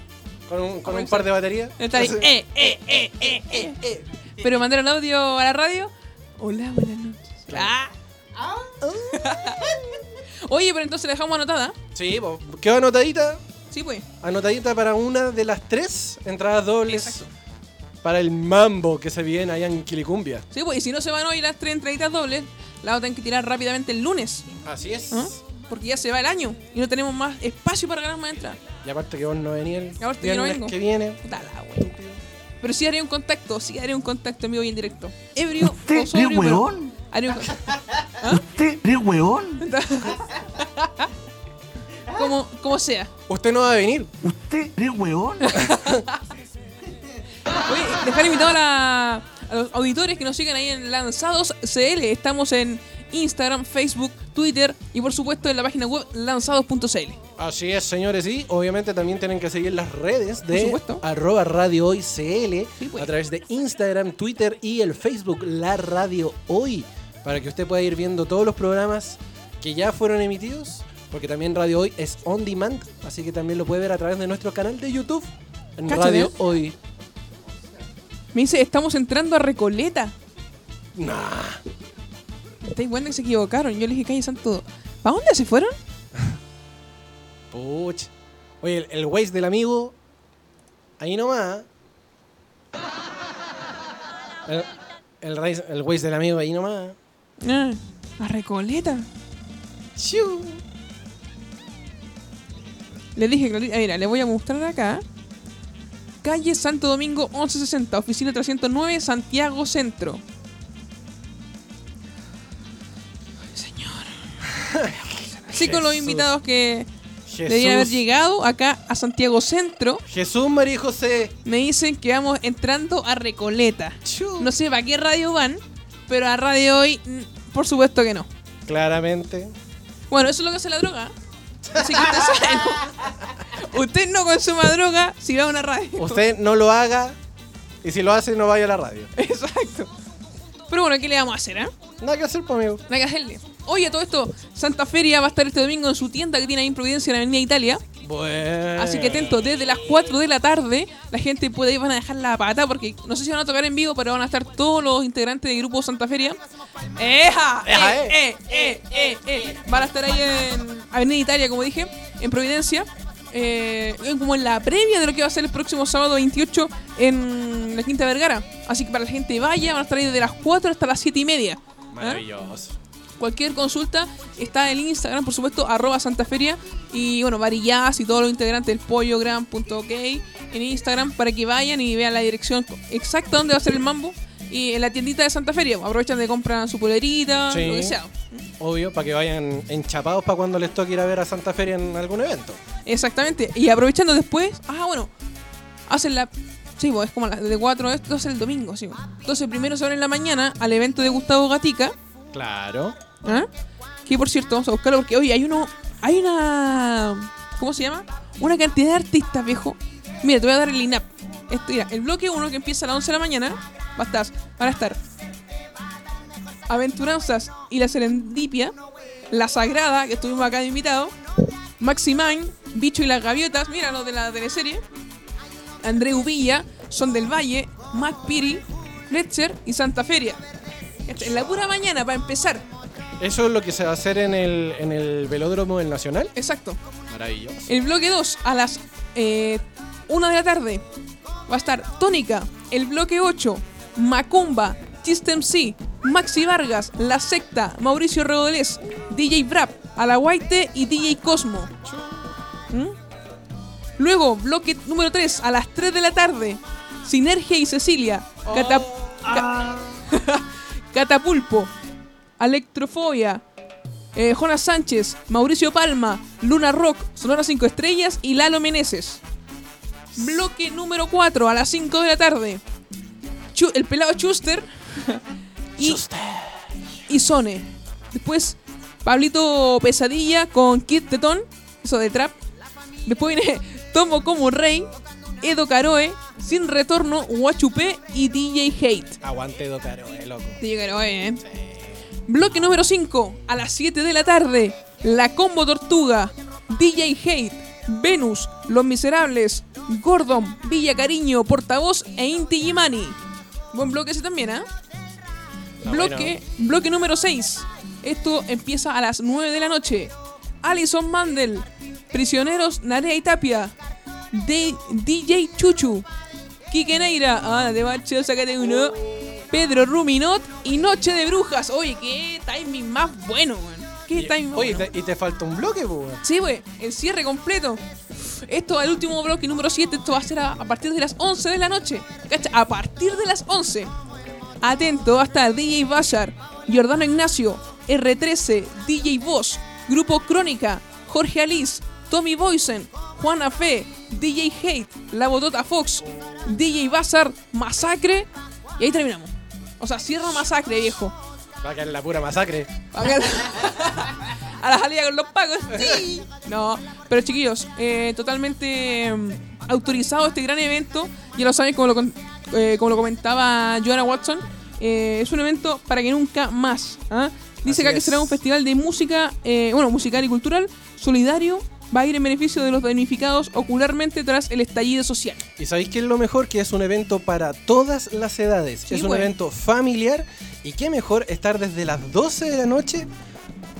Con un, con un par de baterías. Está ahí. Eh, eh, eh, eh, eh. Pero mandar el audio a la radio. Hola, buenas noches. Ah. Oye, pero entonces la dejamos anotada. Sí, pues, quedó anotadita. Sí, pues. Anotadita para una de las tres entradas dobles Exacto. para el mambo que se viene allá en Quilicumbia. Sí, pues. Y si no se van hoy las tres entraditas dobles, las vamos a tener que tirar rápidamente el lunes. Así es. ¿ah? Porque ya se va el año y no tenemos más espacio para ganar más entradas. Y aparte que vos no venís el aparte que no vengo. que viene. La wea. Pero sí haré un contacto, sí haré un contacto en vivo y en directo. Ebrio ¿Usted o sobrio, es pero un ¿Usted es hueón? como, como sea. Usted no va a venir. ¿Usted es hueón? Oye, dejar invitado a, la- a los auditores que nos siguen ahí en Lanzados CL. Estamos en Instagram, Facebook, Twitter y por supuesto en la página web lanzados.cl. Así es, señores, y obviamente también tienen que seguir las redes de arroba radio hoy CL Sí, pues. a través de Instagram, Twitter y el Facebook La Radio Hoy, para que usted pueda ir viendo todos los programas que ya fueron emitidos, porque también Radio Hoy es on demand, así que también lo puede ver a través de nuestro canal de YouTube en Cáchate. Radio Hoy. Me dice, estamos entrando a Recoleta. Nah, ¿Te das cuenta que se equivocaron? Yo le dije, calle santo. ¿Para dónde se fueron? puch. Oye, el, el Waze del amigo, ahí nomás. El, el, el Waze del amigo ahí nomás. Ah, a Recoleta. Le dije, ah, mira, le voy a mostrar acá. Calle Santo Domingo 1160, oficina 309, Santiago Centro. Ay, Señor. Así con los invitados que Jesús. deberían haber llegado acá a Santiago Centro, Jesús, María José. me dicen que vamos entrando a Recoleta. No sé para qué radio van, pero a radio hoy, por supuesto que no. Claramente. Bueno, eso es lo que hace la droga. Así que usted sabe, ¿no? Usted no consuma droga si va a una radio. Usted no lo haga y si lo hace no vaya a la radio. Exacto. Pero bueno, ¿qué le vamos a hacer, eh? Nada que hacer, pues, amigo. Nada que hacerle. Oye, todo esto, Santa Feria va a estar este domingo en su tienda que tiene ahí en Providencia, en la Avenida Italia. Bueno. Así que atento, desde las 4 de la tarde la gente puede ir, van a dejar la pata porque no sé si van a tocar en vivo, pero van a estar todos los integrantes del grupo Santa Feria. ¡Eja! Eja, ¡Eh, eh, eh, eh, eh! Van a estar ahí en Avenida Italia, como dije, en Providencia. eh, como en la previa de lo que va a ser el próximo sábado 28 en la Quinta Vergara. Así que para la gente vaya, van a estar ahí desde las 4 hasta las 7 y media. ¿Ah? Maravilloso. Cualquier consulta está en Instagram, por supuesto, arroba santaferia. Y bueno, Varillaz y todos los integrantes del pollogram.ok en Instagram para que vayan y vean la dirección exacta donde va a ser el mambo. Y en la tiendita de Santa Feria, aprovechan de comprar su polerita, Sí. lo que sea. Obvio, para que vayan enchapados para cuando les toque ir a ver a Santa Feria en algún evento. Exactamente. Y aprovechando después, ah, bueno, hacen la. Sí, pues, es como la de 4 a 12 el domingo, sí. pues. Entonces, primero se van en la mañana al evento de Gustavo Gatica. Claro. ¿Ah? Que por cierto, vamos a buscarlo porque hoy hay uno. Hay una. ¿Cómo se llama? Una cantidad de artistas, viejo. Mira, te voy a dar el. Esto, mira, el bloque 1 que empieza a las 11 de la mañana. Va a estar, van a estar. Aventuranzas y la Serendipia. La Sagrada, que estuvimos acá de invitado. Maximine, Bicho y las Gaviotas. Mira los de la teleserie. André Villa, Son del Valle, Mac Piri, Fletcher y Santa Feria. En la pura mañana, para empezar. Eso es lo que se va a hacer en el, en el velódromo del Nacional. Exacto. Maravilloso. El bloque 2 a las eh, 1 de la tarde va a estar Tónica. El bloque 8, Macumba, System C, Maxi Vargas, La Secta, Mauricio Rodolés, DJ Brap, Alaguaite y DJ Cosmo. ¿Mm? Luego, bloque número 3 a las 3 de la tarde, Sinergia y Cecilia, Cata- Ca- Catapulpo, Electrofobia, eh, Jonas Sánchez, Mauricio Palma, Luna Rock, Sonora 5 Estrellas y Lalo Meneses. Bloque número 4 a las 5 de la tarde. Chu- el pelado Schuster y, y Sone. Después Pablito Pesadilla con Kid Tetón, eso de trap. Después viene Tomo como Rey, Edo Caroe, Sin Retorno, Huachupé y DJ Hate. Aguante Docaro, eh, loco. DJ Caroe, eh. Bloque número 5, a las 7 de la tarde, La Combo Tortuga, DJ Hate, Venus, Los Miserables, Gordon, Villa Cariño, Portavoz e Inti Gimani. Buen bloque ese también, ¿ah? Bloque, bloque número 6. Esto empieza a las 9 de la noche. Alison Mandel, Prisioneros, Narea y Tapia, D- DJ Chuchu, Quique Neira, ah, de macho, sácate uno. Pedro Ruminot y Noche de Brujas. Oye, qué timing más bueno, weón. Qué timing más Oye, bueno. te- y te falta un bloque, pues. Sí, wey, el cierre completo. Esto, el último bloque número 7, esto va a ser a, a partir de las 11 de la noche. ¿Cacha? A partir de las 11. Atento, va a estar DJ Bashar, Giordano Ignacio, R13, DJ Voz, Grupo Crónica, Jorge Alice, Tommy Boysen, Juana Fe, DJ Hate, La Botota Fox, DJ Bazar, Masacre. Y ahí terminamos. O sea, cierra Masacre, viejo. Va a caer la pura masacre. Acá- a la salida con los pagos. Sí. No, pero chiquillos, eh, totalmente mm, autorizado este gran evento. Ya lo saben, como lo, eh, como lo comentaba Joanna Watson. eh, es un evento para que nunca más. ¿ah? Dice Así acá que será un festival de música, bueno, musical y cultural, solidario. Va a ir en beneficio de los damnificados ocularmente tras el estallido social. ¿Y sabéis qué es lo mejor? Que es un evento para todas las edades. Sí, es un güey. evento familiar. Y qué mejor estar desde las 12 de la noche.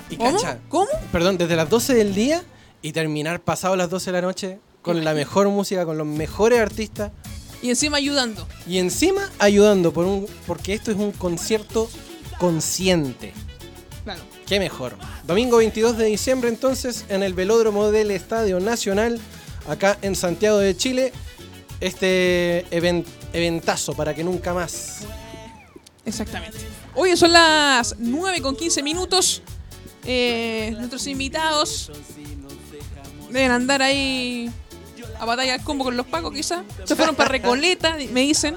Y ¿Cómo? cacha, ¿Cómo? Perdón, desde las 12 del día y terminar pasado las 12 de la noche con la mejor música, con los mejores artistas. Y encima ayudando. Y encima ayudando por un, porque esto es un concierto consciente. Qué mejor. Domingo 22 de diciembre entonces en el velódromo del Estadio Nacional, acá en Santiago de Chile. Este even- eventazo para que nunca más. Exactamente. Hoy son las 9 con 15 minutos. Eh, nuestros invitados deben andar ahí a batalla al combo con los pacos, quizá. Se fueron para Recoleta, me dicen.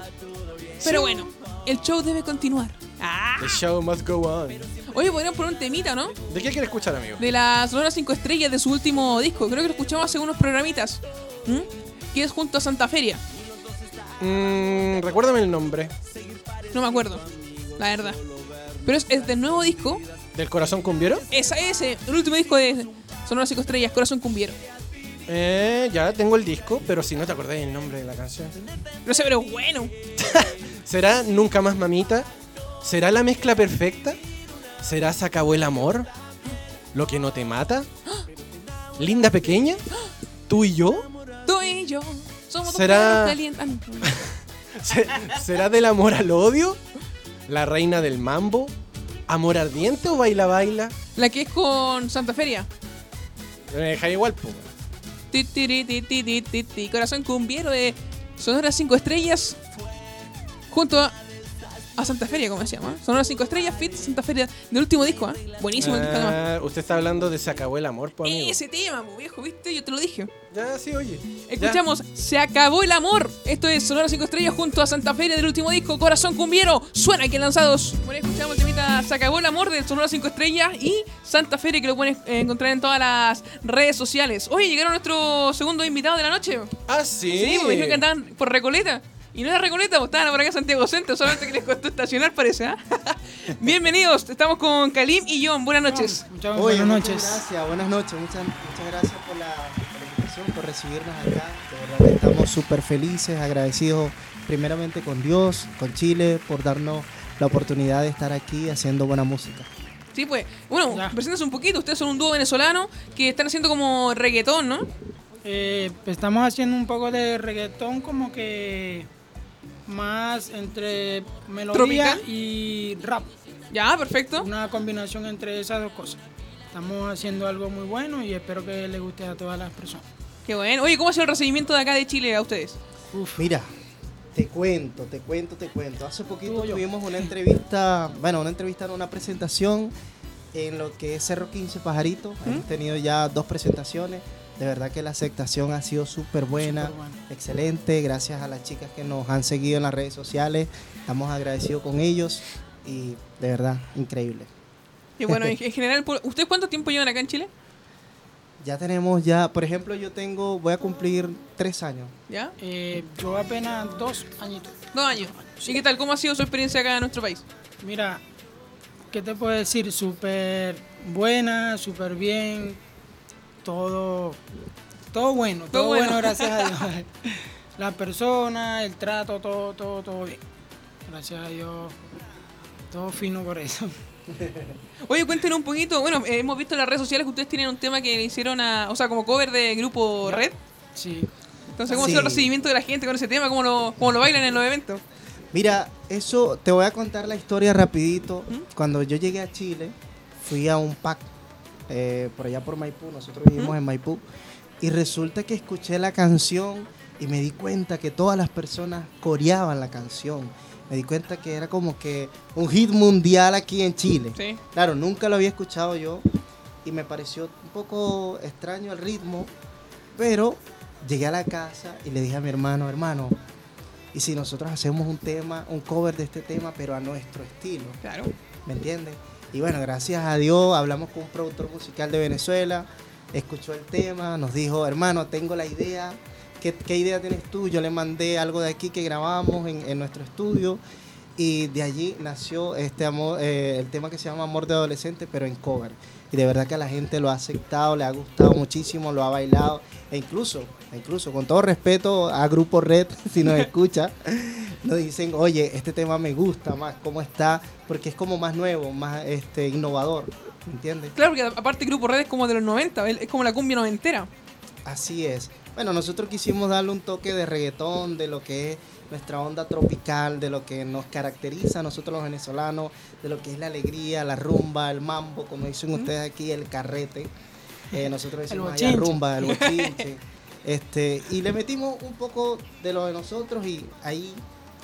Pero bueno, el show debe continuar. Ah. The show must go on. Oye, podríamos poner un temita, ¿no? ¿De qué quiere escuchar, amigo? De las Sonora 5 Estrellas de su último disco. Creo que lo escuchamos hace unos programitas. ¿Mm? Que es junto a Santa Feria. Mm, recuérdame el nombre. No me acuerdo, la verdad. Pero es, es del nuevo disco. ¿Del corazón cumbiero? Esa, ese, el último disco de Sonora 5 Estrellas, Corazón Cumbiero. Eh, ya tengo el disco, pero si no te acordáis el nombre de la canción. No sé, pero bueno. ¿Será Nunca más mamita? ¿Será la mezcla perfecta? ¿Será Se acabó el amor? ¿Lo que no te mata? ¿Linda pequeña? ¿Tú y yo? Tú y yo somos ¿Será- calientes. ¿Será del amor al odio? ¿La reina del mambo? ¿Amor ardiente o baila baila? La que es con Santa Feria. Me deja igual, po. Ti, ti, ti. Corazón Cumbiero de Sonora 5 Estrellas. Junto a, a Santa Feria, como se llama. Sonora 5 Estrellas, Fit Santa Feria. Del último disco, ¿ah? Buenísimo el disco además. Ah, usted está hablando de Se acabó el amor, po, amigo. Ese tema, po, viejo, ¿viste? Yo te lo dije. Ya, sí, oye. Escuchamos Se acabó el amor. Esto es Sonora 5 Estrellas junto a Santa Feria del último disco Corazón Cumbiero. Suena aquí en lanzados. Bueno, escuchamos el temita Se acabó el amor de Sonora 5 Estrellas y Santa Feria que lo pueden eh, encontrar en todas las redes sociales. Oye, llegaron nuestros segundos invitados de la noche. Ah, sí. Sí, porque dijeron que andaban por Recoleta. Y no era Recoleta, pues estaban por acá en Santiago Centro, solamente que les costó estacionar, parece, ¿ah? Bienvenidos, estamos con Kalim y John. Buenas noches. Muchas Oye, buenas muchas noches. gracias, buenas noches, muchas, muchas gracias por la, por la invitación, por recibirnos acá. De De verdad que estamos súper felices, agradecidos primeramente con Dios, con Chile, por darnos la oportunidad de estar aquí haciendo buena música. Sí, pues. Bueno, preséntense un poquito. Ustedes son un dúo venezolano que están haciendo como reggaetón, ¿no? Eh, estamos haciendo un poco de reggaetón como que más entre melodía ¿Tropical? y rap. Ya, perfecto. Una combinación entre esas dos cosas. Estamos haciendo algo muy bueno y espero que le guste a todas las personas. Qué bueno. Oye, ¿cómo ha sido el recibimiento de acá de Chile a ustedes? Mira, te cuento, te cuento, te cuento. Hace poquito tuvimos una entrevista, bueno, una entrevista, no, una presentación en lo que es Cerro 15 Pajarito. Hemos tenido ya dos presentaciones. De verdad que la aceptación ha sido súper buena, excelente. Gracias a las chicas que nos han seguido en las redes sociales. Estamos agradecidos con ellos y de verdad, increíble. Y bueno, en, en general, ¿ustedes cuánto tiempo llevan acá en Chile? Ya tenemos ya, por ejemplo, yo tengo, voy a cumplir tres años. ¿Ya? Eh, yo apenas dos añitos. Dos años. ¿Y qué tal? ¿Cómo ha sido su experiencia acá en nuestro país? Mira, ¿qué te puedo decir? Súper buena, súper bien, todo, todo bueno, todo, bueno. bueno. gracias a Dios. La persona, el trato, todo, todo, todo bien. Gracias a Dios, todo fino por eso. Oye, cuéntenos un poquito. Bueno, eh, hemos visto en las redes sociales que ustedes tienen un tema que le hicieron a. O sea, como cover de grupo Red. Sí, Entonces, ¿cómo ha sido el Sí. recibimiento de la gente con ese tema? ¿Cómo lo, cómo lo bailan en los eventos? Mira, eso te voy a contar la historia rapidito. Cuando yo llegué a Chile, fui a un pack eh, por allá por Maipú, nosotros vivimos en Maipú, y resulta que escuché la canción y me di cuenta que todas las personas coreaban la canción. Me di cuenta que era como que un hit mundial aquí en Chile. Sí. Claro, nunca lo había escuchado yo y me pareció un poco extraño el ritmo, pero llegué a la casa y le dije a mi hermano, hermano, ¿y si nosotros hacemos un tema, un cover de este tema, pero a nuestro estilo? Claro. ¿Me entiendes? Y bueno, gracias a Dios hablamos con un productor musical de Venezuela, escuchó el tema, nos dijo, hermano, tengo la idea, ¿qué, idea tienes tú? Yo le mandé algo de aquí que grabamos en, en nuestro estudio y de allí nació este amor, eh, el tema que se llama Amor de Adolescente, pero en cover. Y de verdad que a la gente lo ha aceptado, le ha gustado muchísimo, lo ha bailado, e incluso, e incluso con todo respeto a Grupo Red, si nos escucha, nos dicen, oye, este tema me gusta más, cómo está, porque es como más nuevo, más este innovador, ¿me entiendes? Claro, porque aparte Grupo Red es como de los 90, es es como la cumbia noventera. Así es. Bueno, nosotros quisimos darle un toque de reggaetón, de lo que es nuestra onda tropical, de lo que nos caracteriza a nosotros los venezolanos, de lo que es la alegría, la rumba, el mambo, como dicen ustedes aquí, el carrete. Eh, nosotros decimos allá bochinche. rumba, el bochinche. Este, y le metimos un poco de lo de nosotros y ahí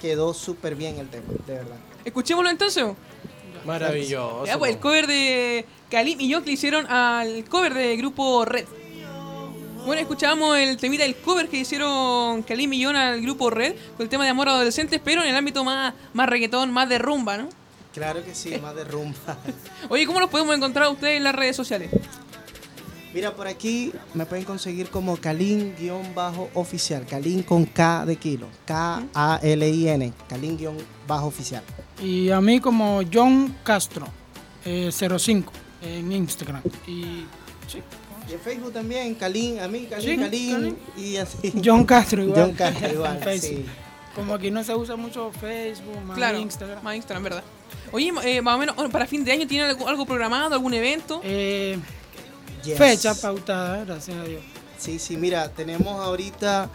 quedó súper bien el tema, de verdad. Escuchémoslo entonces. Maravilloso. Ya, pues el cover de Kalim y yo que le hicieron al cover de grupo Red. Bueno, escuchábamos el temita del cover que hicieron Kalim y John al grupo Red con el tema de amor a adolescentes, pero en el ámbito más, más reggaetón, más de rumba, ¿no? Claro que sí, más de rumba. Oye, ¿cómo los podemos encontrar a ustedes en las redes sociales? Mira, por aquí me pueden conseguir como Kalin-oficial. Kalin con K de kilo. K-A-L-I-N. Kalin-oficial. y a mí como John Castro, eh, 05 en Instagram. Y sí, Y en Facebook también, Kalin, a mí, Kalin, Sí, Kalin. Kalin. Y así. John Castro igual. John Castro igual, sí. Como aquí no se usa mucho Facebook, más claro, Instagram. más Instagram, ¿verdad? Oye, eh, más o menos, para fin de año, ¿tienen algo, algo programado, algún evento? Eh, Yes. Fecha pautada, gracias a Dios. Sí, sí, mira, tenemos ahorita,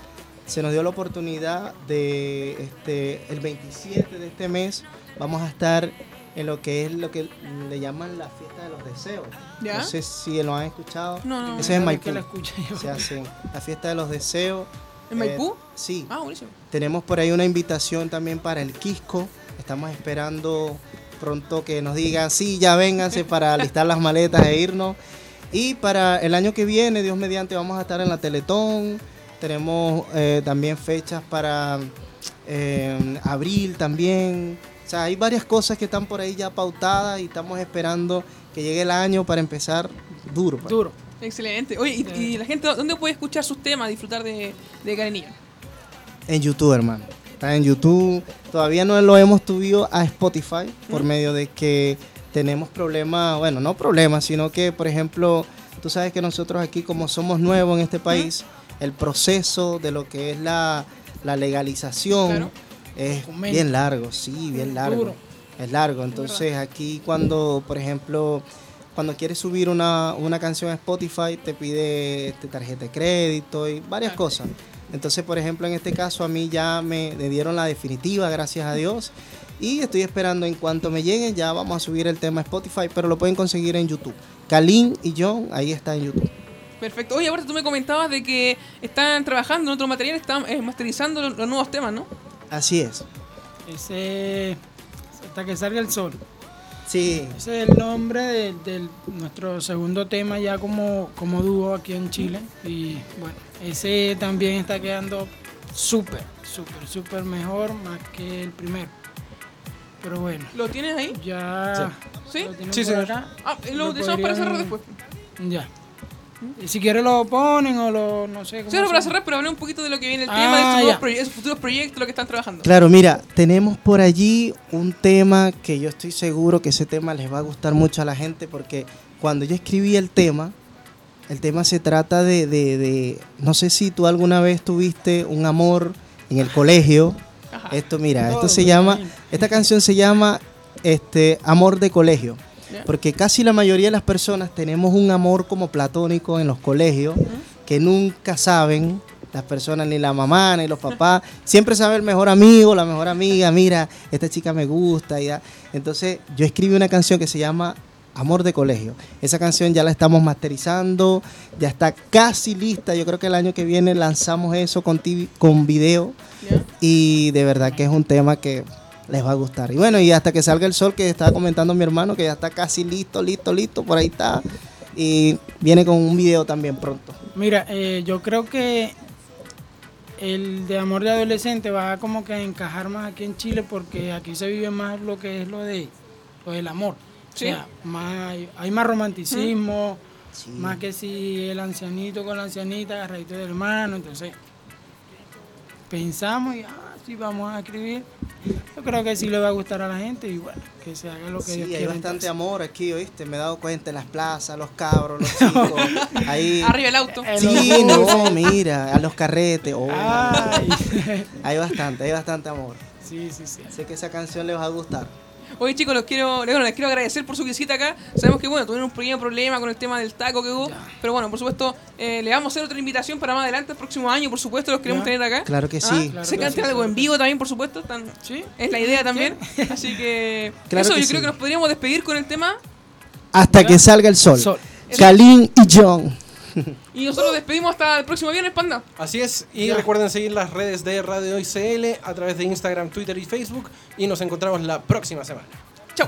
se nos dio la oportunidad de, este, el 27 de este mes, vamos a estar en lo que es lo que le llaman la fiesta de los deseos. ¿Ya? No sé si lo han escuchado. No, no, no. Ese es en Maipú. yo. Se hace la fiesta de los deseos. ¿En Eh, Maipú? sí. Ah, buenísimo. Tenemos por ahí una invitación también para el Quisco. Estamos esperando pronto que nos digan, sí, ya vénganse para alistar las maletas e irnos. Y para el año que viene, Dios mediante, vamos a estar en la Teletón. Tenemos eh, también fechas para eh, abril también. O sea, hay varias cosas que están por ahí ya pautadas y estamos esperando que llegue el año para empezar duro. pues. Duro. Excelente. Oye, ¿y, y la gente dónde puede escuchar sus temas, disfrutar de, de Karenilla? En YouTube, hermano. Está en YouTube. Todavía no lo hemos subido a Spotify por medio de que tenemos problemas, bueno, no problemas, sino que, por ejemplo, tú sabes que nosotros aquí, como somos nuevos en este país, el proceso de lo que es la, la legalización Claro. Es Documento. bien largo, sí, bien largo. Duro. Es largo. Entonces aquí cuando, por ejemplo, cuando quieres subir una, una canción a Spotify, te pide este, tarjeta de crédito y varias cosas. Entonces, por ejemplo, en este caso a mí ya me, dieron la definitiva, gracias a Dios. Y estoy esperando en cuanto me lleguen, ya vamos a subir el tema a Spotify, pero lo pueden conseguir en YouTube. Kalin y John, ahí está en YouTube. Perfecto. Oye, aparte tú me comentabas de que están trabajando en otro material, están eh, masterizando los, los nuevos temas, ¿no? Así es. Ese. Hasta que salga el sol. Sí, Ese es el nombre de, del- nuestro segundo tema ya como, como dúo aquí en Chile. Y bueno, ese también está quedando súper, súper, súper mejor más que el primero. Pero bueno, ¿Lo tienes ahí? ya. ¿Sí? lo Sí, por señor. acá. Ah, lo Lo utilizamos para cerrar después. Ya. Y si quieres lo ponen o lo. No sé cómo. Sí, ahora para cerrar, pero hablé un poquito de lo que viene el Ah, tema, de proye- esos futuros proyectos, lo que están trabajando. Claro, mira, tenemos por allí un tema que yo estoy seguro que ese tema les va a gustar mucho a la gente porque cuando yo escribí el tema, el tema se trata de, de- de- no sé si tú alguna vez tuviste un amor en el colegio. Ajá. Esto, mira, esto se llama, esta canción se llama este, Amor de Colegio. Porque casi la mayoría de las personas tenemos un amor como platónico en los colegios que nunca saben, las personas, ni la mamá, ni los papás, siempre sabe el mejor amigo, la mejor amiga, mira, esta chica me gusta. y ya. Entonces yo escribí una canción que se llama Amor de Colegio. Esa canción ya la estamos masterizando, ya está casi lista. Yo creo que el año que viene lanzamos eso con, TV con video y de verdad que es un tema que les va a gustar. Y bueno, y hasta que salga el sol, que estaba comentando mi hermano, que ya está casi listo, listo, listo, por ahí está. Y viene con un video también pronto. Mira, eh, yo creo que el de amor de adolescente va a como que encajar más aquí en Chile porque aquí se vive más lo que es lo de lo del amor. Sí. O sea, más, hay más romanticismo, más que si el ancianito con la ancianita, agarradito del hermano, entonces pensamos y sí vamos a escribir. Yo creo que sí le va a gustar a la gente y bueno, que se haga lo que Sí, Dios hay bastante entonces. amor aquí, ¿oíste? Me he dado cuenta en las plazas, los cabros, los chicos. ahí. Arriba el auto. Sí, no, mira, a los carretes. oh, Ay. Hay bastante, hay bastante amor. sí, sí, sí. Sé que esa canción les va a gustar. Oye chicos, los quiero, les quiero agradecer por su visita acá. Sabemos que bueno, tuvieron un pequeño problema con el tema del taco que hubo, pero bueno, por supuesto, eh, le vamos a hacer otra invitación para más adelante, el próximo año, por supuesto, los queremos Ya. tener acá. Claro que Ah, sí. Claro Se que canten sí, algo en vivo también, por supuesto. tan- Sí. es la idea también. Así que Claro eso, que yo creo que nos podríamos despedir con el tema Hasta que salga el sol. Sol. Kalin y John. Y nosotros despedimos hasta el próximo viernes, panda. Así es, y Ya. recuerden seguir las redes de Radio ICL a través de Instagram, Twitter y Facebook y nos encontramos la próxima semana. Chao.